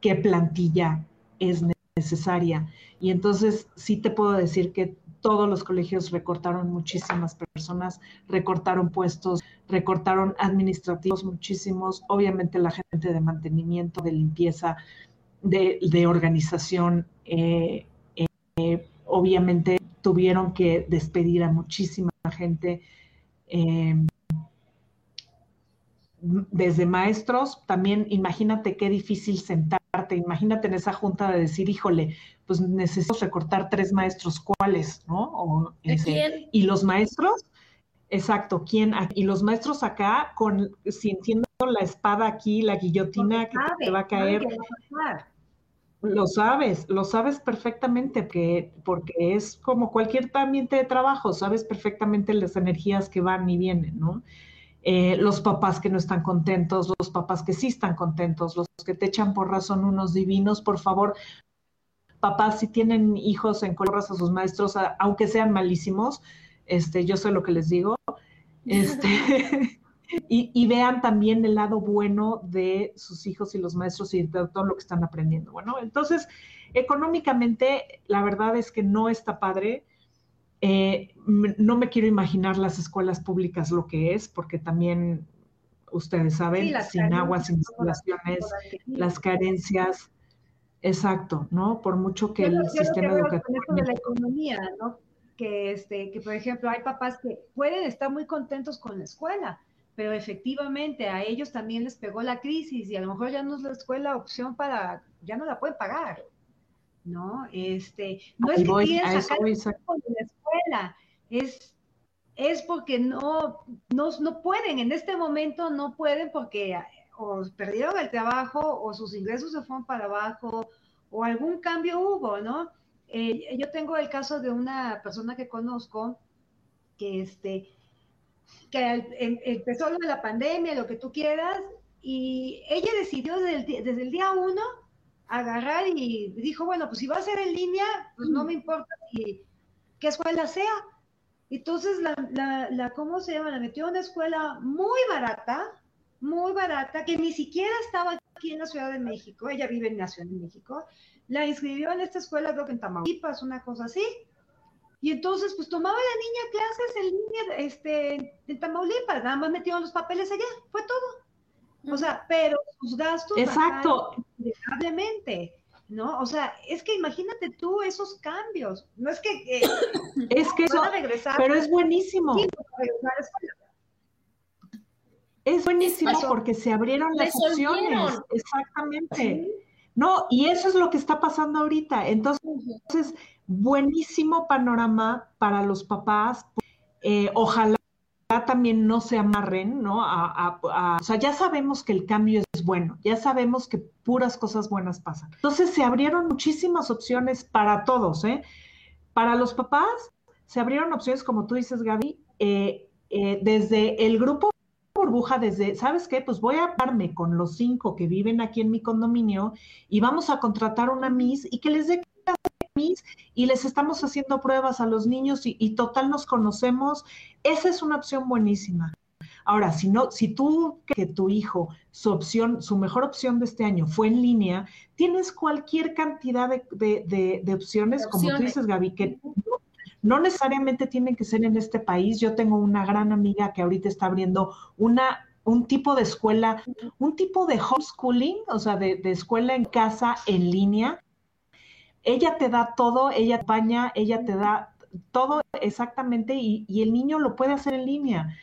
C: qué plantilla es necesaria. Y entonces sí te puedo decir que todos los colegios recortaron muchísimas personas, recortaron puestos, recortaron administrativos muchísimos, obviamente la gente de mantenimiento, de limpieza, de, organización, eh, eh, obviamente tuvieron que despedir a muchísima gente. Eh, desde maestros, también imagínate qué difícil sentarte, imagínate en esa junta de decir, híjole, pues necesito recortar tres maestros, ¿cuáles? ¿No? y los maestros, exacto, ¿quién? Y los maestros acá, con sintiendo la espada aquí, la guillotina que te va a caer. Lo sabes, lo sabes perfectamente, que, porque es como cualquier ambiente de trabajo, sabes perfectamente las energías que van y vienen, ¿no? Eh, los papás que no están contentos, los papás que sí están contentos, los que te echan por razón unos divinos, por favor, papás si tienen hijos en colores a sus maestros, aunque sean malísimos, este, yo sé lo que les digo, este, (laughs) y, vean también el lado bueno de sus hijos y los maestros y de todo lo que están aprendiendo. Bueno, entonces, económicamente, la verdad es que no está padre. Eh, no me quiero imaginar las escuelas públicas lo que es, porque también ustedes saben, sin agua, sin instalaciones, las carencias. Exacto, ¿no? Por mucho que el sistema educativo.
B: de la economía, ¿no? Que, este, que, por ejemplo, hay papás que pueden estar muy contentos con la escuela, pero efectivamente a ellos también les pegó la crisis y a lo mejor ya no es la escuela opción para, ya no la pueden pagar, ¿no? Este, no es que quieren sacar de la escuela, es es porque no, no, no pueden, en este momento no pueden porque o perdieron el trabajo o sus ingresos se fueron para abajo o algún cambio hubo, ¿no? Eh, yo tengo el caso de una persona que conozco que, este, que empezó lo de la pandemia, lo que tú quieras, y ella decidió desde el, desde el día uno agarrar y dijo, bueno, pues si va a ser en línea, pues no me importa si, qué escuela sea, entonces, la, la, la, ¿cómo se llama? La metió en una escuela muy barata, muy barata, que ni siquiera estaba aquí en la Ciudad de México, ella vive en la Ciudad de México, la inscribió en esta escuela, creo que en Tamaulipas, una cosa así, y entonces, pues tomaba la niña clases en línea este, en Tamaulipas, nada más metieron los papeles allá, fue todo. O sea, pero sus gastos
C: Exacto.
B: considerablemente. ¿No? O sea, es que imagínate tú esos cambios. No es que... Eh, (coughs)
C: es que eso... pero es buenísimo. es buenísimo porque se abrieron las opciones. Exactamente. No, y eso es lo que está pasando ahorita. Entonces, buenísimo panorama para los papás. Eh, ojalá también no se amarren, ¿no? o sea, ya sabemos que el cambio es bueno, ya sabemos que puras cosas buenas pasan. Entonces se abrieron muchísimas opciones para todos, ¿eh? Para los papás se abrieron opciones, como tú dices, Gaby, eh, eh, desde el grupo burbuja, desde, ¿sabes qué? Pues voy a darme con los cinco que viven aquí en mi condominio y vamos a contratar una Miss y que les dé y les estamos haciendo pruebas a los niños y, total nos conocemos, esa es una opción buenísima. Ahora, si no, si tú que tu hijo, su opción, su mejor opción de este año fue en línea, tienes cualquier cantidad de, opciones, como tú dices, Gaby, que no, necesariamente tienen que ser en este país. Yo tengo una gran amiga que ahorita está abriendo una un tipo de escuela, un tipo de homeschooling, o sea, de, de, escuela en casa en línea, ella te da todo, ella acompaña, ella te da todo exactamente y, el niño lo puede hacer en línea.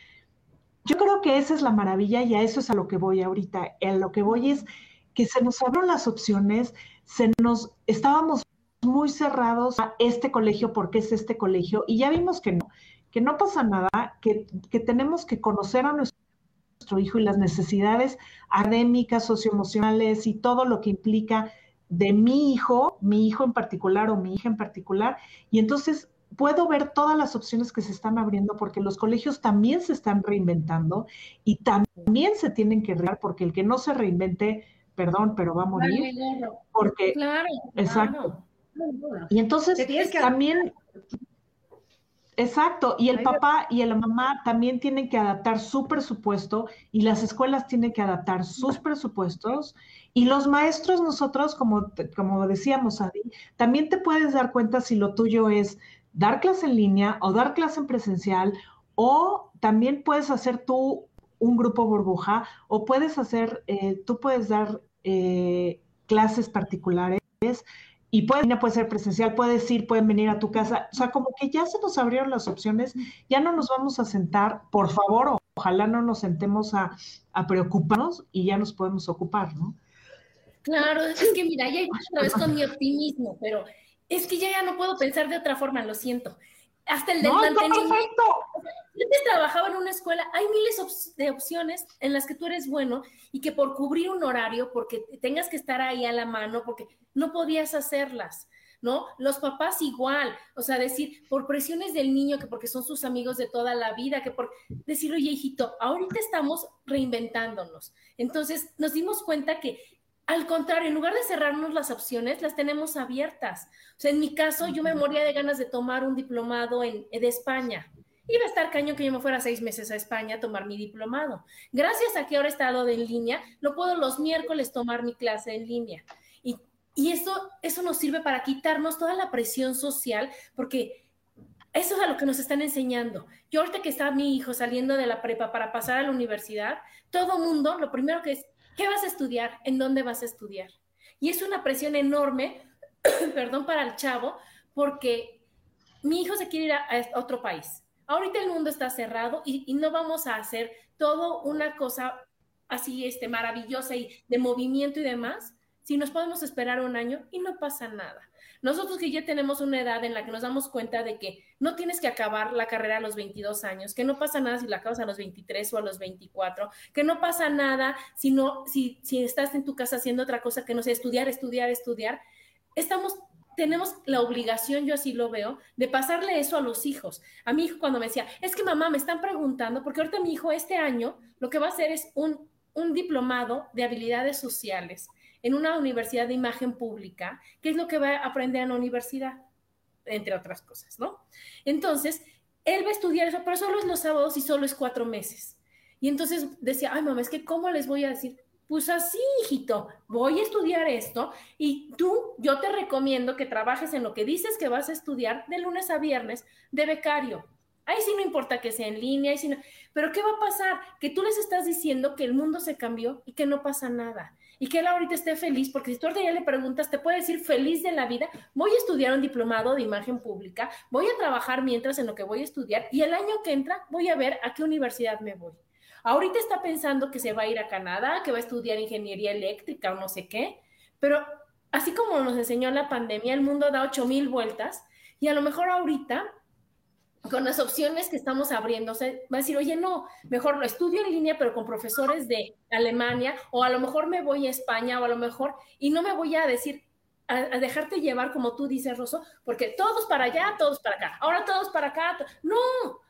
C: Yo creo que esa es la maravilla y a eso es a lo que voy ahorita. A lo que voy es que se nos abrieron las opciones, se nos estábamos muy cerrados a este colegio porque es este colegio y ya vimos que no, que no pasa nada, que, que tenemos que conocer a nuestro hijo y las necesidades académicas, socioemocionales y todo lo que implica de mi hijo, mi hijo en particular o mi hija en particular, y entonces puedo ver todas las opciones que se están abriendo porque los colegios también se están reinventando y también se tienen que reinventar porque el que no se reinvente, perdón, pero va a morir. Porque, claro, exacto. Y entonces también Exacto, y el papá y la mamá también tienen que adaptar su presupuesto y las escuelas tienen que adaptar sus presupuestos. Y los maestros nosotros, como, como decíamos, Adi, también te puedes dar cuenta si lo tuyo es dar clase en línea o dar clase en presencial o también puedes hacer tú un grupo burbuja o puedes hacer, eh, tú puedes dar eh, clases particulares y puede, puede ser presencial, puedes ir, pueden venir a tu casa. O sea, como que ya se nos abrieron las opciones, ya no nos vamos a sentar, por favor, ojalá no nos sentemos a, preocuparnos y ya nos podemos ocupar, ¿no?
A: Claro, es que mira, ya otra vez con mi optimismo, pero es que ya, ya no puedo pensar de otra forma, lo siento. Hasta el del mantenimiento. Antes trabajaba en una escuela, hay miles de opciones en las que tú eres bueno y que por cubrir un horario, porque tengas que estar ahí a la mano, porque no podías hacerlas, ¿no? Los papás igual, o sea, decir, por presiones del niño, que porque son sus amigos de toda la vida, que por decir, oye, hijito, ahorita estamos reinventándonos. Entonces nos dimos cuenta que al contrario, en lugar de cerrarnos las opciones, las tenemos abiertas. O sea, en mi caso, yo me moría de ganas de tomar un diplomado en, de España iba a estar cañón que yo me fuera seis meses a España a tomar mi diplomado. Gracias a que ahora he estado en línea, lo puedo los miércoles tomar mi clase en línea. Y, y eso, eso nos sirve para quitarnos toda la presión social, porque eso es a lo que nos están enseñando. Yo ahorita que está mi hijo saliendo de la prepa para pasar a la universidad, todo mundo, lo primero que es, ¿qué vas a estudiar? ¿En dónde vas a estudiar? Y es una presión enorme, (coughs) perdón, para el chavo, porque mi hijo se quiere ir a, otro país. Ahorita el mundo está cerrado y, no vamos a hacer todo una cosa así este, maravillosa y de movimiento y demás, si nos podemos esperar un año y no pasa nada. Nosotros que ya tenemos una edad en la que nos damos cuenta de que no tienes que acabar la carrera a los 22 años, que no pasa nada si la acabas a los 23 o a los 24, que no pasa nada si, no, si, estás en tu casa haciendo otra cosa que no sea estudiar, estudiar, estudiar. Estamos tenemos la obligación, yo así lo veo, de pasarle eso a los hijos. A mi hijo cuando me decía, es que mamá, me están preguntando, porque ahorita mi hijo este año lo que va a hacer es un, un diplomado de habilidades sociales en una universidad de imagen pública, que es lo que va a aprender en la universidad, entre otras cosas, ¿no? Entonces, él va a estudiar eso, pero solo es los sábados y solo es cuatro meses. Y entonces decía, ay mamá, es que ¿cómo les voy a decir? Pues así, hijito, voy a estudiar esto y tú, yo te recomiendo que trabajes en lo que dices que vas a estudiar de lunes a viernes de becario. Ahí sí no importa que sea en línea, ahí pero ¿qué va a pasar? Que tú les estás diciendo que el mundo se cambió y que no pasa nada. Y que él ahorita esté feliz, porque si tú ahorita ya le preguntas, te puede decir feliz de la vida, voy a estudiar un diplomado de imagen pública, voy a trabajar mientras en lo que voy a estudiar y el año que entra voy a ver a qué universidad me voy. Ahorita está pensando que se va a ir a Canadá, que va a estudiar ingeniería eléctrica o no sé qué, pero así como nos enseñó la pandemia, el mundo da ocho mil vueltas y a lo mejor ahorita con las opciones que estamos abriéndose, va a decir, oye, no, mejor lo estudio en línea, pero con profesores de Alemania, o a lo mejor me voy a España, o a lo mejor, y no me voy a decir, a, dejarte llevar como tú dices, Rosso, porque todos para allá, todos para acá, ahora todos para acá, no,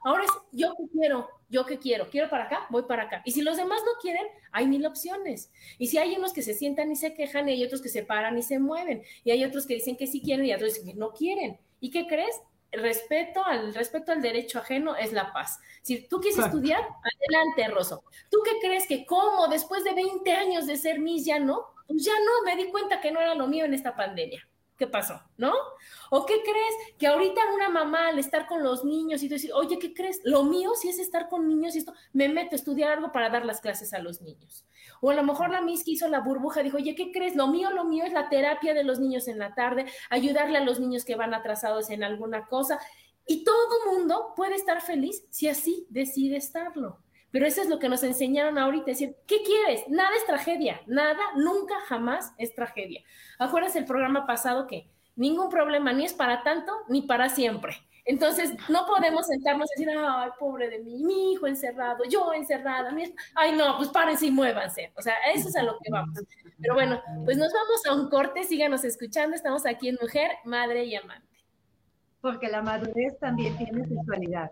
A: ahora es yo que quiero, yo que quiero, quiero para acá, voy para acá. Y si los demás no quieren, hay mil opciones. Y si hay unos que se sientan y se quejan, y hay otros que se paran y se mueven, y hay otros que dicen que sí quieren y otros que no quieren. ¿Y qué crees? Respeto al respeto al derecho ajeno es la paz. Si tú quieres estudiar, adelante, Rosso. ¿Tú qué crees que como después de 20 años de ser Miss ya no? Pues ya no, me di cuenta que no era lo mío en esta pandemia. ¿Qué pasó? ¿No? ¿O qué crees? Que ahorita una mamá al estar con los niños y dices, oye, ¿qué crees? Lo mío si es estar con niños y esto, me meto a estudiar algo para dar las clases a los niños. O a lo mejor la Miss que hizo la burbuja dijo, oye, ¿qué crees? Lo mío, lo mío es la terapia de los niños en la tarde, ayudarle a los niños que van atrasados en alguna cosa. Y todo mundo puede estar feliz si así decide estarlo. Pero eso es lo que nos enseñaron ahorita, decir, ¿qué quieres? Nada es tragedia, nada, nunca, jamás es tragedia. Acuérdense el programa pasado que ningún problema ni es para tanto ni para siempre. Entonces, no podemos sentarnos y decir, ay, pobre de mí, mi hijo encerrado, yo encerrada, mi... ay, no, pues párense y muévanse. O sea, eso es a lo que vamos. Pero bueno, pues nos vamos a un corte, síganos escuchando, estamos aquí en Mujer, Madre y Amante.
B: Porque la madurez también tiene sexualidad.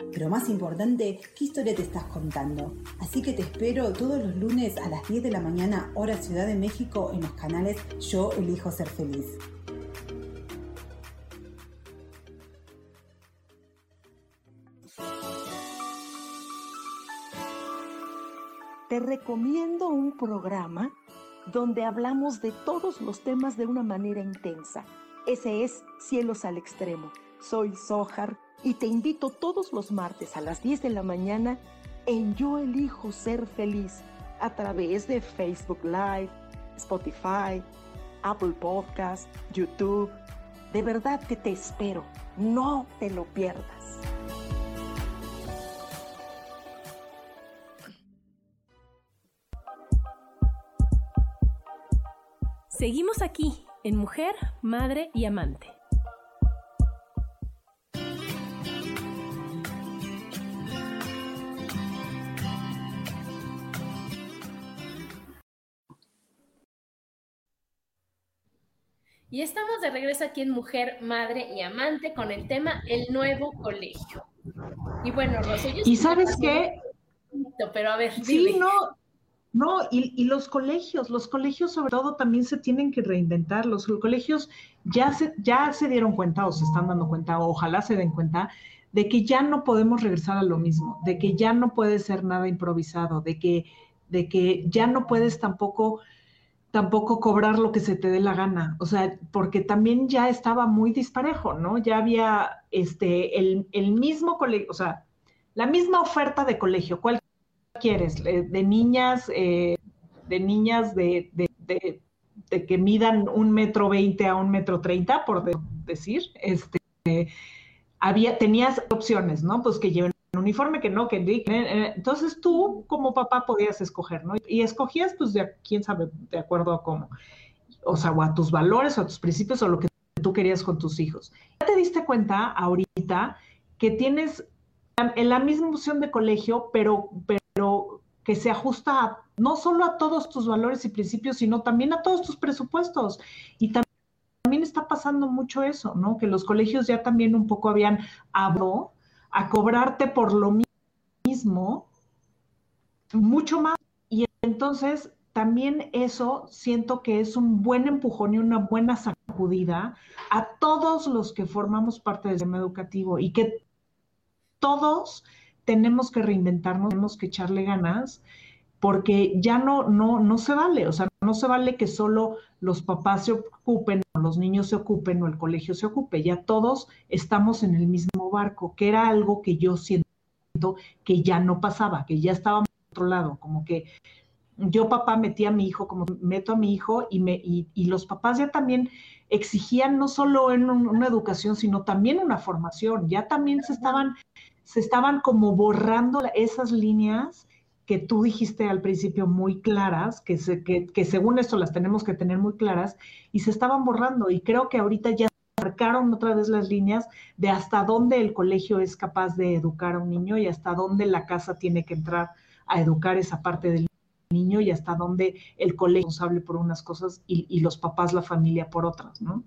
F: Pero más importante, ¿qué historia te estás contando? Así que te espero todos los lunes a las 10 de la mañana, hora Ciudad de México, en los canales Yo elijo ser feliz.
G: Te recomiendo un programa donde hablamos de todos los temas de una manera intensa. Ese es Cielos al Extremo. Soy Sohar y te invito todos los martes a las 10 de la mañana en Yo Elijo Ser Feliz a través de Facebook Live, Spotify, Apple Podcast, YouTube. De verdad que te espero. No te lo pierdas.
A: Seguimos aquí en Mujer, Madre y Amante. Y estamos de regreso aquí en Mujer, Madre y Amante con el tema El Nuevo Colegio. Y bueno, Rosa,
C: ¿Y sabes qué?
A: Pero a ver,
C: sí, no, no, y, los colegios, los colegios sobre todo también se tienen que reinventar. Los colegios ya se, ya se dieron cuenta o se están dando cuenta, o ojalá se den cuenta, de que ya no podemos regresar a lo mismo, de que ya no puede ser nada improvisado, de que, de que ya no puedes tampoco, tampoco cobrar lo que se te dé la gana. O sea, porque también ya estaba muy disparejo, ¿no? Ya había este, el, el mismo colegio, o sea, la misma oferta de colegio. ¿Cuál quieres? Eh, ¿De niñas, eh, de niñas de, que midan un metro veinte a un metro treinta, por decir? Este, había, tenías opciones, ¿no? Pues que lleven uniforme, que no, que eh, entonces tú como papá podías escoger, ¿no? Y escogías, pues, de quién sabe, de acuerdo a cómo, o sea, o a tus valores, o a tus principios, o lo que tú querías con tus hijos. ¿Ya te diste cuenta ahorita que tienes la misma opción de colegio, pero, pero que se ajusta no solo a todos tus valores y principios, sino también a todos tus presupuestos. Y también, está pasando mucho eso, ¿no? Que los colegios ya también un poco habían hablado a cobrarte por lo mismo, mucho más. Y entonces también eso siento que es un buen empujón y una buena sacudida a todos los que formamos parte del sistema educativo y que todos tenemos que reinventarnos, tenemos que echarle ganas, porque ya no, no, no se vale, o sea, no se vale que solo los papás se ocupen, o los niños se ocupen, o el colegio se ocupe, ya todos estamos en el mismo barco, que era algo que yo siento que ya no pasaba, que ya estábamos en otro lado, como que yo papá metí a mi hijo, como meto a mi hijo, y, me, y, y los papás ya también exigían no solo en una educación, sino también una formación, ya también se estaban se estaban como borrando esas líneas que tú dijiste al principio muy claras, que, según esto las tenemos que tener muy claras, y se estaban borrando. Y creo que ahorita ya marcaron otra vez las líneas de hasta dónde el colegio es capaz de educar a un niño y hasta dónde la casa tiene que entrar a educar esa parte del niño y hasta dónde el colegio es responsable por unas cosas y, y los papás, la familia por otras, ¿no?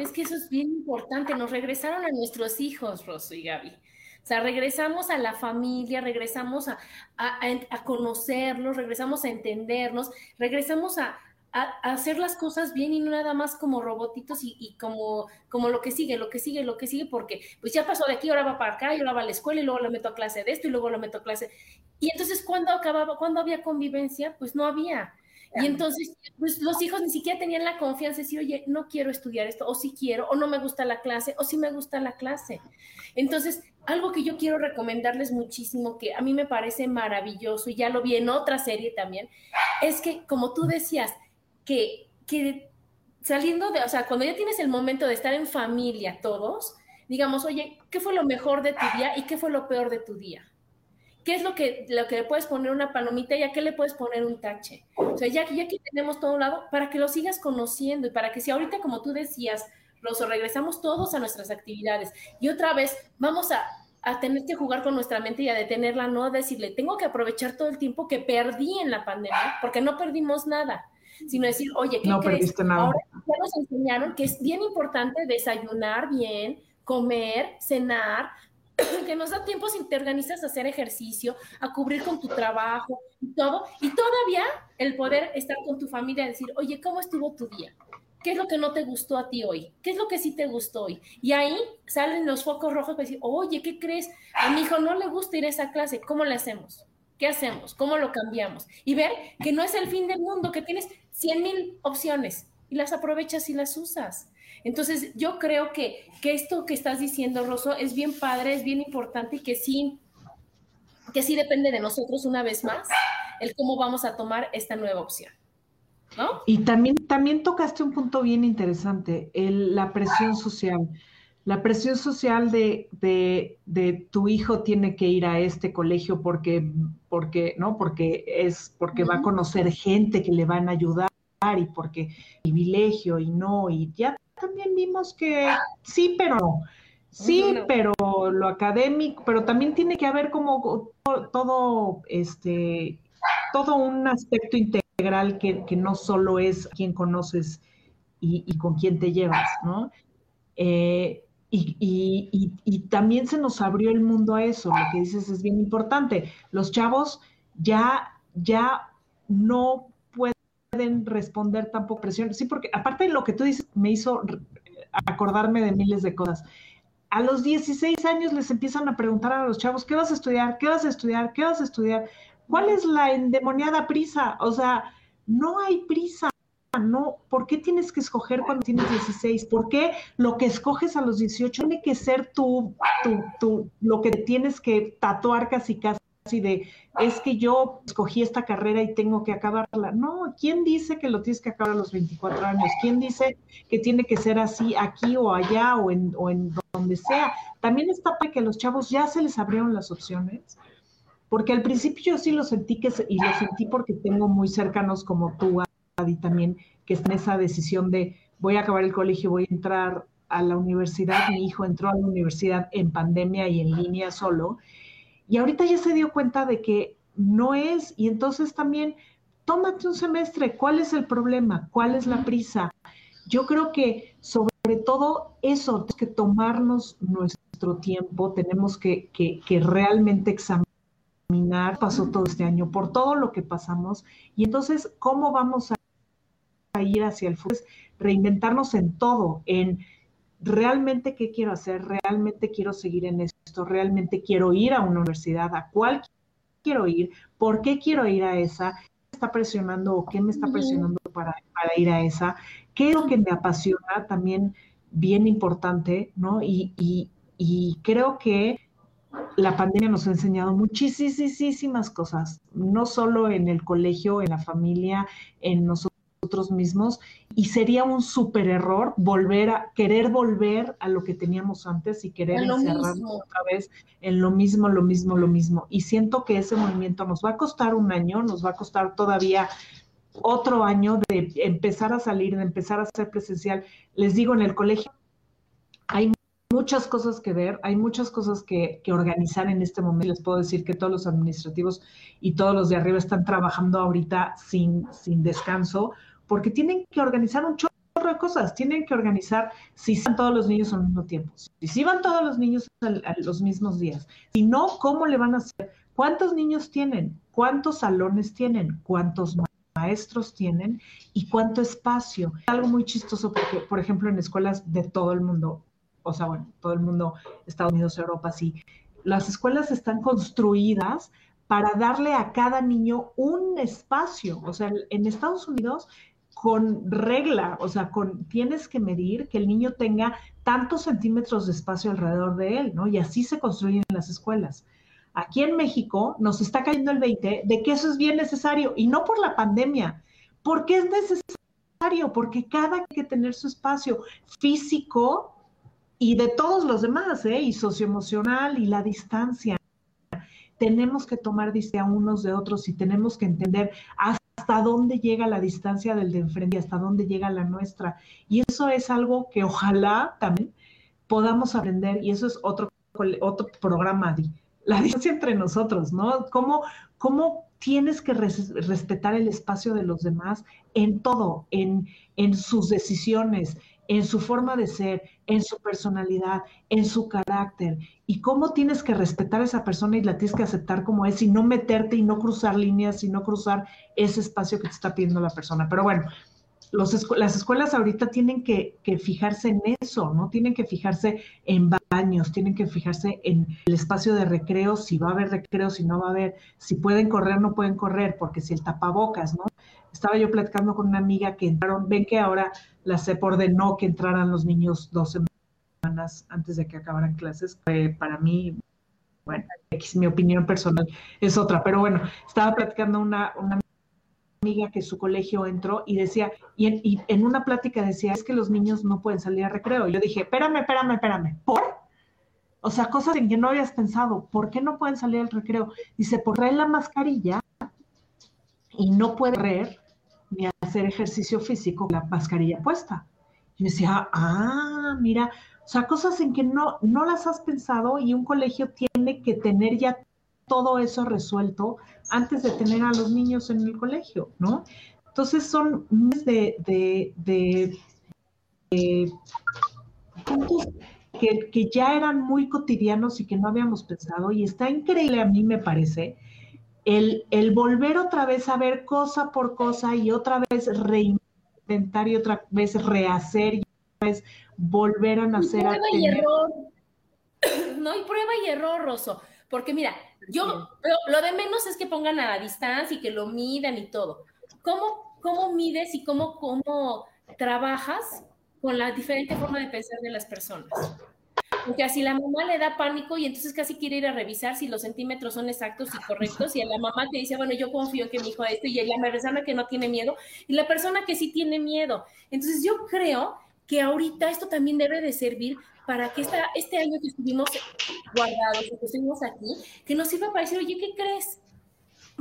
A: Es que eso es bien importante. Nos regresaron a nuestros hijos, Rosso y Gaby. O sea, regresamos a la familia, regresamos a, conocerlos, regresamos a entendernos, regresamos a, hacer las cosas bien y no nada más como robotitos y, como, como lo que sigue, lo que sigue, lo que sigue, porque pues ya pasó de aquí, ahora va para acá, y ahora va a la escuela y luego lo meto a clase de esto y luego lo meto a clase. Y entonces, ¿cuándo acababa, cuando había convivencia? Pues no había. Y entonces, pues los hijos ni siquiera tenían la confianza de decir, oye, no quiero estudiar esto, o sí quiero, o no me gusta la clase, o sí me gusta la clase. Entonces, algo que yo quiero recomendarles muchísimo, que a mí me parece maravilloso, y ya lo vi en otra serie también, es que, como tú decías, que, que saliendo de, o sea, cuando ya tienes el momento de estar en familia todos, digamos, oye, ¿qué fue lo mejor de tu día y qué fue lo peor de tu día? ¿Qué es lo que, lo que le puedes poner una palomita y a qué le puedes poner un tache? O sea, ya, ya que tenemos todo un lado, para que lo sigas conociendo y para que si ahorita, como tú decías, Rosso, regresamos todos a nuestras actividades y otra vez vamos a, a tener que jugar con nuestra mente y a detenerla, no decirle, tengo que aprovechar todo el tiempo que perdí en la pandemia, porque no perdimos nada, sino decir, oye, ¿qué
C: no
A: crees?
C: Nada.
A: Ahora ya nos enseñaron que es bien importante desayunar bien, comer, cenar, (coughs) que nos da tiempo si te organizas a hacer ejercicio, a cubrir con tu trabajo y todo, y todavía el poder estar con tu familia y decir, oye, ¿cómo estuvo tu día? ¿Qué es lo que no te gustó a ti hoy? ¿Qué es lo que sí te gustó hoy? Y ahí salen los focos rojos para decir, oye, ¿qué crees? A mi hijo no le gusta ir a esa clase, ¿cómo le hacemos? ¿Qué hacemos? ¿Cómo lo cambiamos? Y ver que no es el fin del mundo, que tienes 100 mil opciones y las aprovechas y las usas. Entonces, yo creo que, que esto que estás diciendo, Rosso, es bien padre, es bien importante y que sí, que sí depende de nosotros una vez más el cómo vamos a tomar esta nueva opción. ¿No?
C: Y también, también tocaste un punto bien interesante, el, la presión social. La presión social de, de, de, tu hijo tiene que ir a este colegio porque, porque, ¿no? porque, es, porque va a conocer gente que le van a ayudar y porque privilegio y no, y ya también vimos que sí, pero no. Sí, pero lo académico, pero también tiene que haber como todo, este, todo un aspecto integral que, no solo es quién conoces y, con quién te llevas, ¿no? Eh, y, también se nos abrió el mundo a eso, lo que dices es bien importante. Los chavos ya, ya no pueden responder tampoco presión. Sí, porque aparte de lo que tú dices, me hizo acordarme de miles de cosas. A los 16 años les empiezan a preguntar a los chavos, ¿qué vas a estudiar? ¿Qué vas a estudiar? ¿Qué vas a estudiar? ¿Cuál es la endemoniada prisa? O sea, no hay prisa. No, ¿por qué tienes que escoger cuando tienes 16? ¿Por qué lo que escoges a los 18 tiene que ser tú, tú, lo que tienes que tatuar casi casi de es que yo escogí esta carrera y tengo que acabarla. No, ¿quién dice que lo tienes que acabar a los 24 años? ¿Quién dice que tiene que ser así aquí o allá o en, donde sea? También está para que los chavos ya se les abrieron las opciones porque al principio yo sí lo sentí que, y lo sentí porque tengo muy cercanos como tú, Adi, también, que es en esa decisión de voy a acabar el colegio, voy a entrar a la universidad. Mi hijo entró a la universidad en pandemia y en línea solo. Y ahorita ya se dio cuenta de que no es, y entonces también tómate un semestre, ¿cuál es el problema? ¿Cuál es la prisa? Yo creo que sobre todo eso, tenemos que tomarnos nuestro tiempo, tenemos que, que, que realmente examinar pasó todo este año, por todo lo que pasamos. Y entonces, ¿cómo vamos a ir hacia el futuro? Reinventarnos en todo, en realmente qué quiero hacer, realmente quiero seguir en esto, realmente quiero ir a una universidad, a cuál quiero ir, por qué quiero ir a esa, qué me está presionando o qué me está presionando para, para ir a esa, qué es lo que me apasiona también bien importante, ¿no? Y, y, y creo que la pandemia nos ha enseñado muchísimas cosas, no solo en el colegio, en la familia, en nosotros mismos, y sería un súper error volver a querer volver a lo que teníamos antes y querer encerrarnos otra vez en lo mismo, lo mismo, lo mismo. Y siento que ese movimiento nos va a costar un año, nos va a costar todavía otro año de empezar a salir, de empezar a ser presencial. Les digo, en el colegio hay muchas cosas que ver, hay muchas cosas que, organizar en este momento. Les puedo decir que todos los administrativos y todos los de arriba están trabajando ahorita sin, sin descanso, porque tienen que organizar un chorro de cosas. Tienen que organizar si van todos los niños al mismo tiempo, si van todos los niños a los mismos días, si no, ¿cómo le van a hacer? ¿Cuántos niños tienen? ¿Cuántos salones tienen? ¿Cuántos maestros tienen y cuánto espacio. Algo muy chistoso porque, por ejemplo, en escuelas de todo el mundo, o sea, bueno, todo el mundo, Estados Unidos, Europa, sí. Las escuelas están construidas para darle a cada niño un espacio. O sea, en Estados Unidos, con regla, o sea, con, tienes que medir que el niño tenga tantos centímetros de espacio alrededor de él, ¿no? Y así se construyen las escuelas. Aquí en México nos está cayendo el 20 de que eso es bien necesario y no por la pandemia, porque es necesario, porque cada hay que tener su espacio físico, y de todos los demás, ¿eh? y socioemocional y la distancia. Tenemos que tomar distancia unos de otros y tenemos que entender hasta dónde llega la distancia del de enfrente y hasta dónde llega la nuestra. Y eso es algo que ojalá también podamos aprender, y eso es otro, otro programa, la distancia entre nosotros, ¿no? ¿Cómo, cómo tienes que respetar el espacio de los demás en todo, en, en sus decisiones, en su forma de ser, en su personalidad, en su carácter, y cómo tienes que respetar a esa persona y la tienes que aceptar como es y no meterte y no cruzar líneas y no cruzar ese espacio que te está pidiendo la persona. Pero bueno, las escuelas ahorita tienen que, fijarse en eso, ¿no? Tienen que fijarse en baños, tienen que fijarse en el espacio de recreo, si va a haber recreo, si no va a haber, si pueden correr, no pueden correr, porque si el tapabocas, ¿no? Estaba yo platicando con una amiga que entraron, ven que ahora la CEP ordenó que entraran los niños dos semanas antes de que acabaran clases. para mí, bueno, mi opinión personal es otra, pero bueno, estaba platicando una, una amiga que su colegio entró y decía, y en, una plática decía, es que los niños no pueden salir a recreo. Y yo dije, espérame, espérame, espérame, ¿por? O sea, cosas en que no habías pensado, ¿por qué no pueden salir al recreo? Dice, por traer la mascarilla y no puede correr ni hacer ejercicio físico con la mascarilla puesta. Y me decía, ah, mira, o sea, cosas en que no, no las has pensado y un colegio tiene que tener ya todo eso resuelto antes de tener a los niños en el colegio, ¿no? Entonces son de, de, puntos que, que, ya eran muy cotidianos y que no habíamos pensado y está increíble a mí me parece el, el volver otra vez a ver cosa por cosa y otra vez reinventar y otra vez rehacer y otra vez volver a nacer.
A: prueba y error. (clears throat) No, y prueba y error, Rosso. Porque mira, yo, lo de menos es que pongan a la distancia y que lo midan y todo. ¿Cómo, cómo mides y cómo, cómo trabajas con la diferente forma de pensar de las personas? Porque así la mamá le da pánico y entonces casi quiere ir a revisar si los centímetros son exactos y correctos y a la mamá te dice, bueno, yo confío que mi hijo esto y la persona que no tiene miedo y la persona que sí tiene miedo. Entonces yo creo que ahorita esto también debe de servir para que esta, este año que estuvimos guardados, que estuvimos aquí, que nos sirva para decir, oye, ¿qué crees?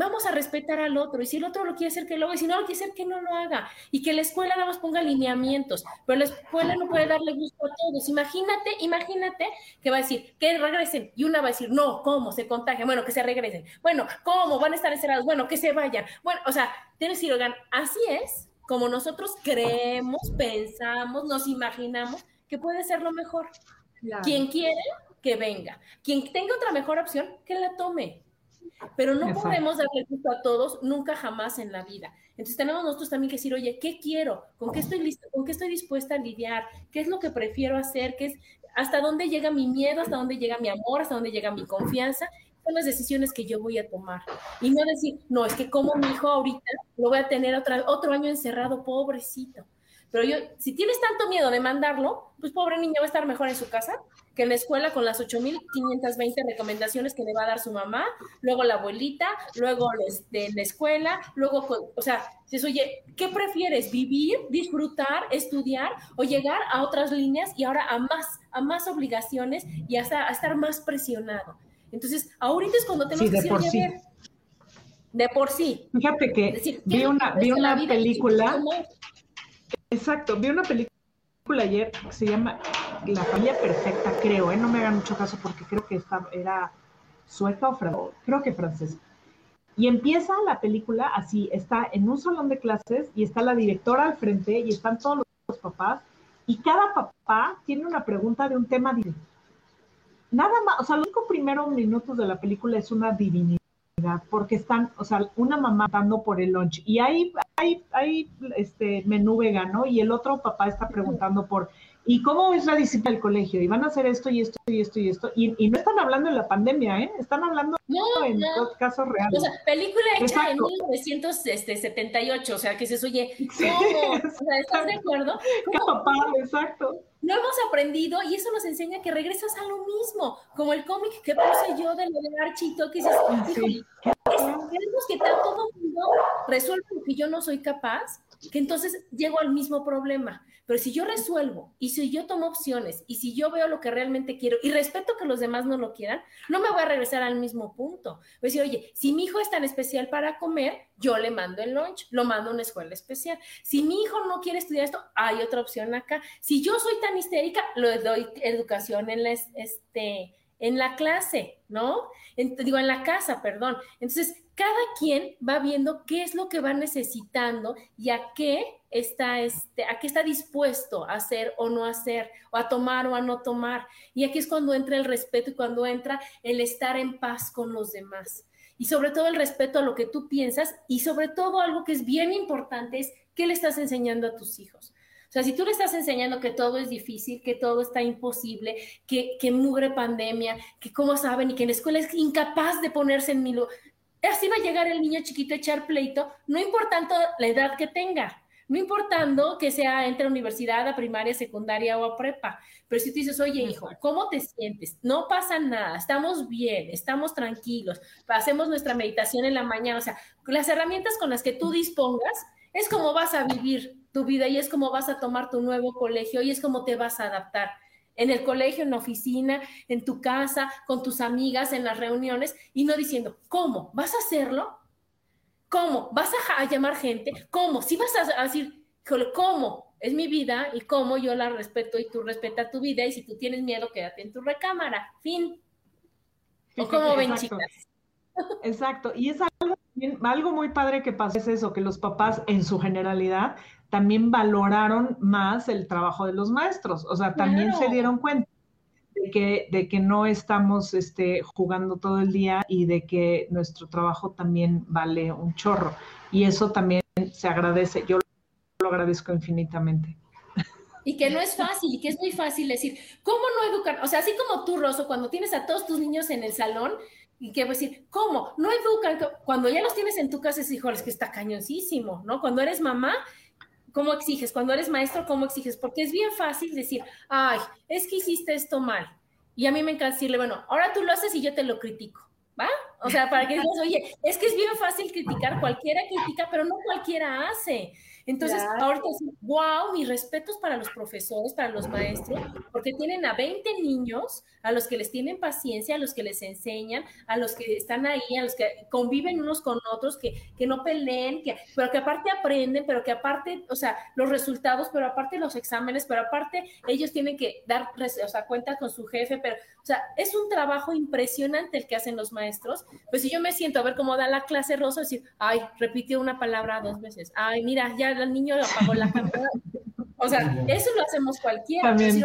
A: Vamos a respetar al otro, y si el otro lo quiere hacer, que lo haga, y si no lo quiere hacer, que no lo haga, y que la escuela nada más ponga lineamientos, pero la escuela no puede darle gusto a todos. Imagínate, imagínate que va a decir, que regresen, y una va a decir, no, ¿cómo? Se contagia, bueno, que se regresen, bueno, ¿cómo? Van a estar encerrados, bueno, que se vayan, bueno, o sea, tienes que decir, oigan, así es como nosotros creemos, pensamos, nos imaginamos que puede ser lo mejor. Quien quiere, que venga. Quien tenga otra mejor opción, que la tome. Pero no podemos darle gusto a todos, nunca jamás en la vida. Entonces tenemos nosotros también que decir, oye, ¿qué quiero? ¿Con qué estoy listo? ¿Con qué estoy dispuesta a lidiar? ¿Qué es lo que prefiero hacer? ¿Qué es, ¿Hasta dónde llega mi miedo? ¿Hasta dónde llega mi amor? ¿Hasta dónde llega mi confianza? Son las decisiones que yo voy a tomar. Y no decir, no, es que como mi hijo ahorita lo voy a tener otra, otro año encerrado, pobrecito. Pero yo, si tienes tanto miedo de mandarlo, pues pobre niño va a estar mejor en su casa que en la escuela con las 8.520 recomendaciones que le va a dar su mamá, luego la abuelita, luego en la escuela, luego, o sea, dices, oye, ¿qué prefieres? ¿Vivir, disfrutar, estudiar o llegar a otras líneas y ahora a más, a más obligaciones y hasta a estar más presionado? Entonces, ahorita es cuando tenemos que
C: por sí.
A: De por sí.
C: Fíjate que vi una, vi una película. Exacto, vi una película ayer que se llama La familia perfecta, creo, ¿eh? no me hagan mucho caso porque creo que era sueca o francesa, creo que francesa. Y empieza la película así, está en un salón de clases y está la directora al frente y están todos los papás y cada papá tiene una pregunta de un tema diferente. Nada más, o sea, los cinco primeros minutos de la película es una divinidad porque están, o sea, una mamá dando por el lunch y hay, hay, hay este menú vegano y el otro papá está preguntando por ¿Y cómo es la disciplina del colegio? Y van a hacer esto y esto y esto y esto. Y, no están hablando de la pandemia, ¿eh? Están hablando en casos reales.
A: O sea, película hecha en 1978, o sea, que se oye, ¿cómo? O sea, ¿estás de acuerdo?
C: Papá, exacto.
A: No hemos aprendido y eso nos enseña que regresas a lo mismo, como el cómic que puse yo de lo de Archito, que dices, sí. queremos que todo mundo resuelva lo que yo no soy capaz, que entonces llego al mismo problema. Pero si yo resuelvo y si yo tomo opciones y si yo veo lo que realmente quiero y respeto que los demás no lo quieran, no me voy a regresar al mismo punto. Voy a decir, oye, si mi hijo es tan especial para comer, yo le mando el lunch, lo mando a una escuela especial. Si mi hijo no quiere estudiar esto, hay otra opción acá. Si yo soy tan histérica, le doy educación en la, este, en la clase, ¿no? digo, en la casa, perdón. Entonces, cada quien va viendo qué es lo que va necesitando y a qué está, este, a qué está dispuesto a hacer o no hacer, o a tomar o a no tomar. Y aquí es cuando entra el respeto y cuando entra el estar en paz con los demás. Y sobre todo el respeto a lo que tú piensas y sobre todo algo que es bien importante es ¿qué le estás enseñando a tus hijos? O sea, si tú le estás enseñando que todo es difícil, que todo está imposible, que, que mugre pandemia, que cómo saben y que en la escuela es incapaz de ponerse en mi lugar, así va a llegar el niño chiquito a echar pleito, no importando la edad que tenga, no importando que sea entre universidad, a primaria, secundaria o a prepa. Pero si tú dices, oye, hijo, ¿cómo te sientes? No pasa nada, estamos bien, estamos tranquilos, hacemos nuestra meditación en la mañana, o sea, las herramientas con las que tú dispongas es como vas a vivir tu vida y es como vas a tomar tu nuevo colegio y es como te vas a adaptar. En el colegio, en la oficina, en tu casa, con tus amigas, en las reuniones, y no diciendo, ¿cómo? ¿Vas a hacerlo? ¿Cómo? ¿Vas a, llamar gente? ¿Cómo? Si vas a, decir, ¿cómo? Es mi vida y cómo yo la respeto y tú respetas tu vida y si tú tienes miedo, quédate en tu recámara. Fin. ¿O cómo ven, chicas?
C: Exacto. Y es algo, algo muy padre que pasa, es eso, que los papás en su generalidad también valoraron más el trabajo de los maestros, o sea, también se dieron cuenta de que, de que no estamos este, jugando todo el día y de que nuestro trabajo también vale un chorro. Y eso también se agradece, yo lo agradezco infinitamente.
A: Y que no es fácil, y que es muy fácil decir, ¿cómo no educar? O sea, así como tú, Rosso, cuando tienes a todos tus niños en el salón, y que decir, ¿cómo? No educan, cuando ya los tienes en tu casa, es, hijo, es que está cañoncísimo, ¿no? Cuando eres mamá, ¿cómo exiges? Cuando eres maestro, ¿cómo exiges? Porque es bien fácil decir, ay, es que hiciste esto mal. Y a mí me encanta decirle, bueno, ahora tú lo haces y yo te lo critico, ¿va? O sea, para que digas, oye, es que es bien fácil criticar, cualquiera critica, pero no cualquiera hace. Entonces, ahorita wow, mis respetos para los profesores, para los maestros, porque tienen a 20 niños a los que les tienen paciencia, a los que les enseñan, a los que están ahí, a los que conviven unos con otros, que, que no peleen, que, pero que aparte aprenden, pero que aparte, o sea, los resultados, pero aparte los exámenes, pero aparte ellos tienen que dar, o sea, cuenta con su jefe, pero, o sea, es un trabajo impresionante el que hacen los maestros. Pues si yo me siento a ver cómo da la clase rosa, decir, ay, repitió una palabra dos veces, ay, mira, ya el niño apagó la cámara. O sea, eso lo hacemos cualquiera.
C: También,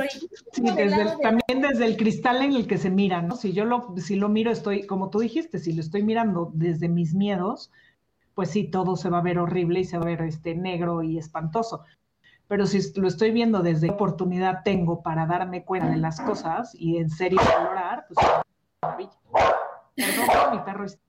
C: desde también desde el cristal en el que se mira, ¿no? Si yo lo, si lo miro, estoy, como tú dijiste, si lo estoy mirando desde mis miedos, pues sí, todo se va a ver horrible y se va a ver este negro y espantoso. Pero si lo estoy viendo desde qué oportunidad tengo para darme cuenta de las cosas y en serio valorar, pues maravilla. Perdón, mi perro está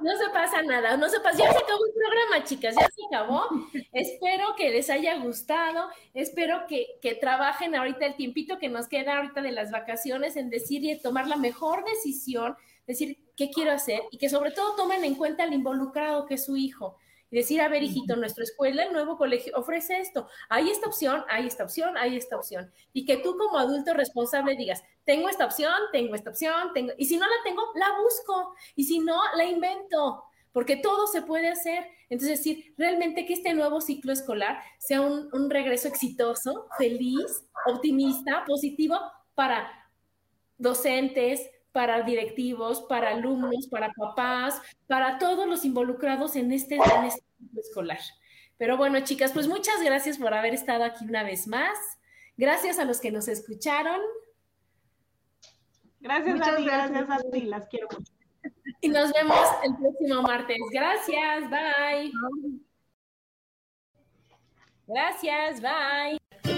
A: no se pasa nada, no se pasa. Ya se acabó el programa, chicas, ya se acabó. espero que les haya gustado, espero que, que, trabajen ahorita el tiempito que nos queda ahorita de las vacaciones en decir y tomar la mejor decisión, decir qué quiero hacer y que sobre todo tomen en cuenta el involucrado que es su hijo. Y decir, a ver, hijito, nuestra escuela, el nuevo colegio ofrece esto, hay esta opción, hay esta opción, hay esta opción. Y que tú como adulto responsable digas, tengo esta opción, tengo esta opción, tengo, y si no la tengo, la busco, y si no, la invento, porque todo se puede hacer. Entonces, decir, realmente que este nuevo ciclo escolar sea un, un regreso exitoso, feliz, optimista, positivo para docentes, para directivos, para alumnos, para papás, para todos los involucrados en este, en este escolar. Pero bueno, chicas, pues muchas gracias por haber estado aquí una vez más. Gracias a los que nos escucharon.
C: Gracias, muchas gracias a ti, las quiero mucho.
A: Y nos vemos el próximo martes. Gracias, bye. Gracias, bye.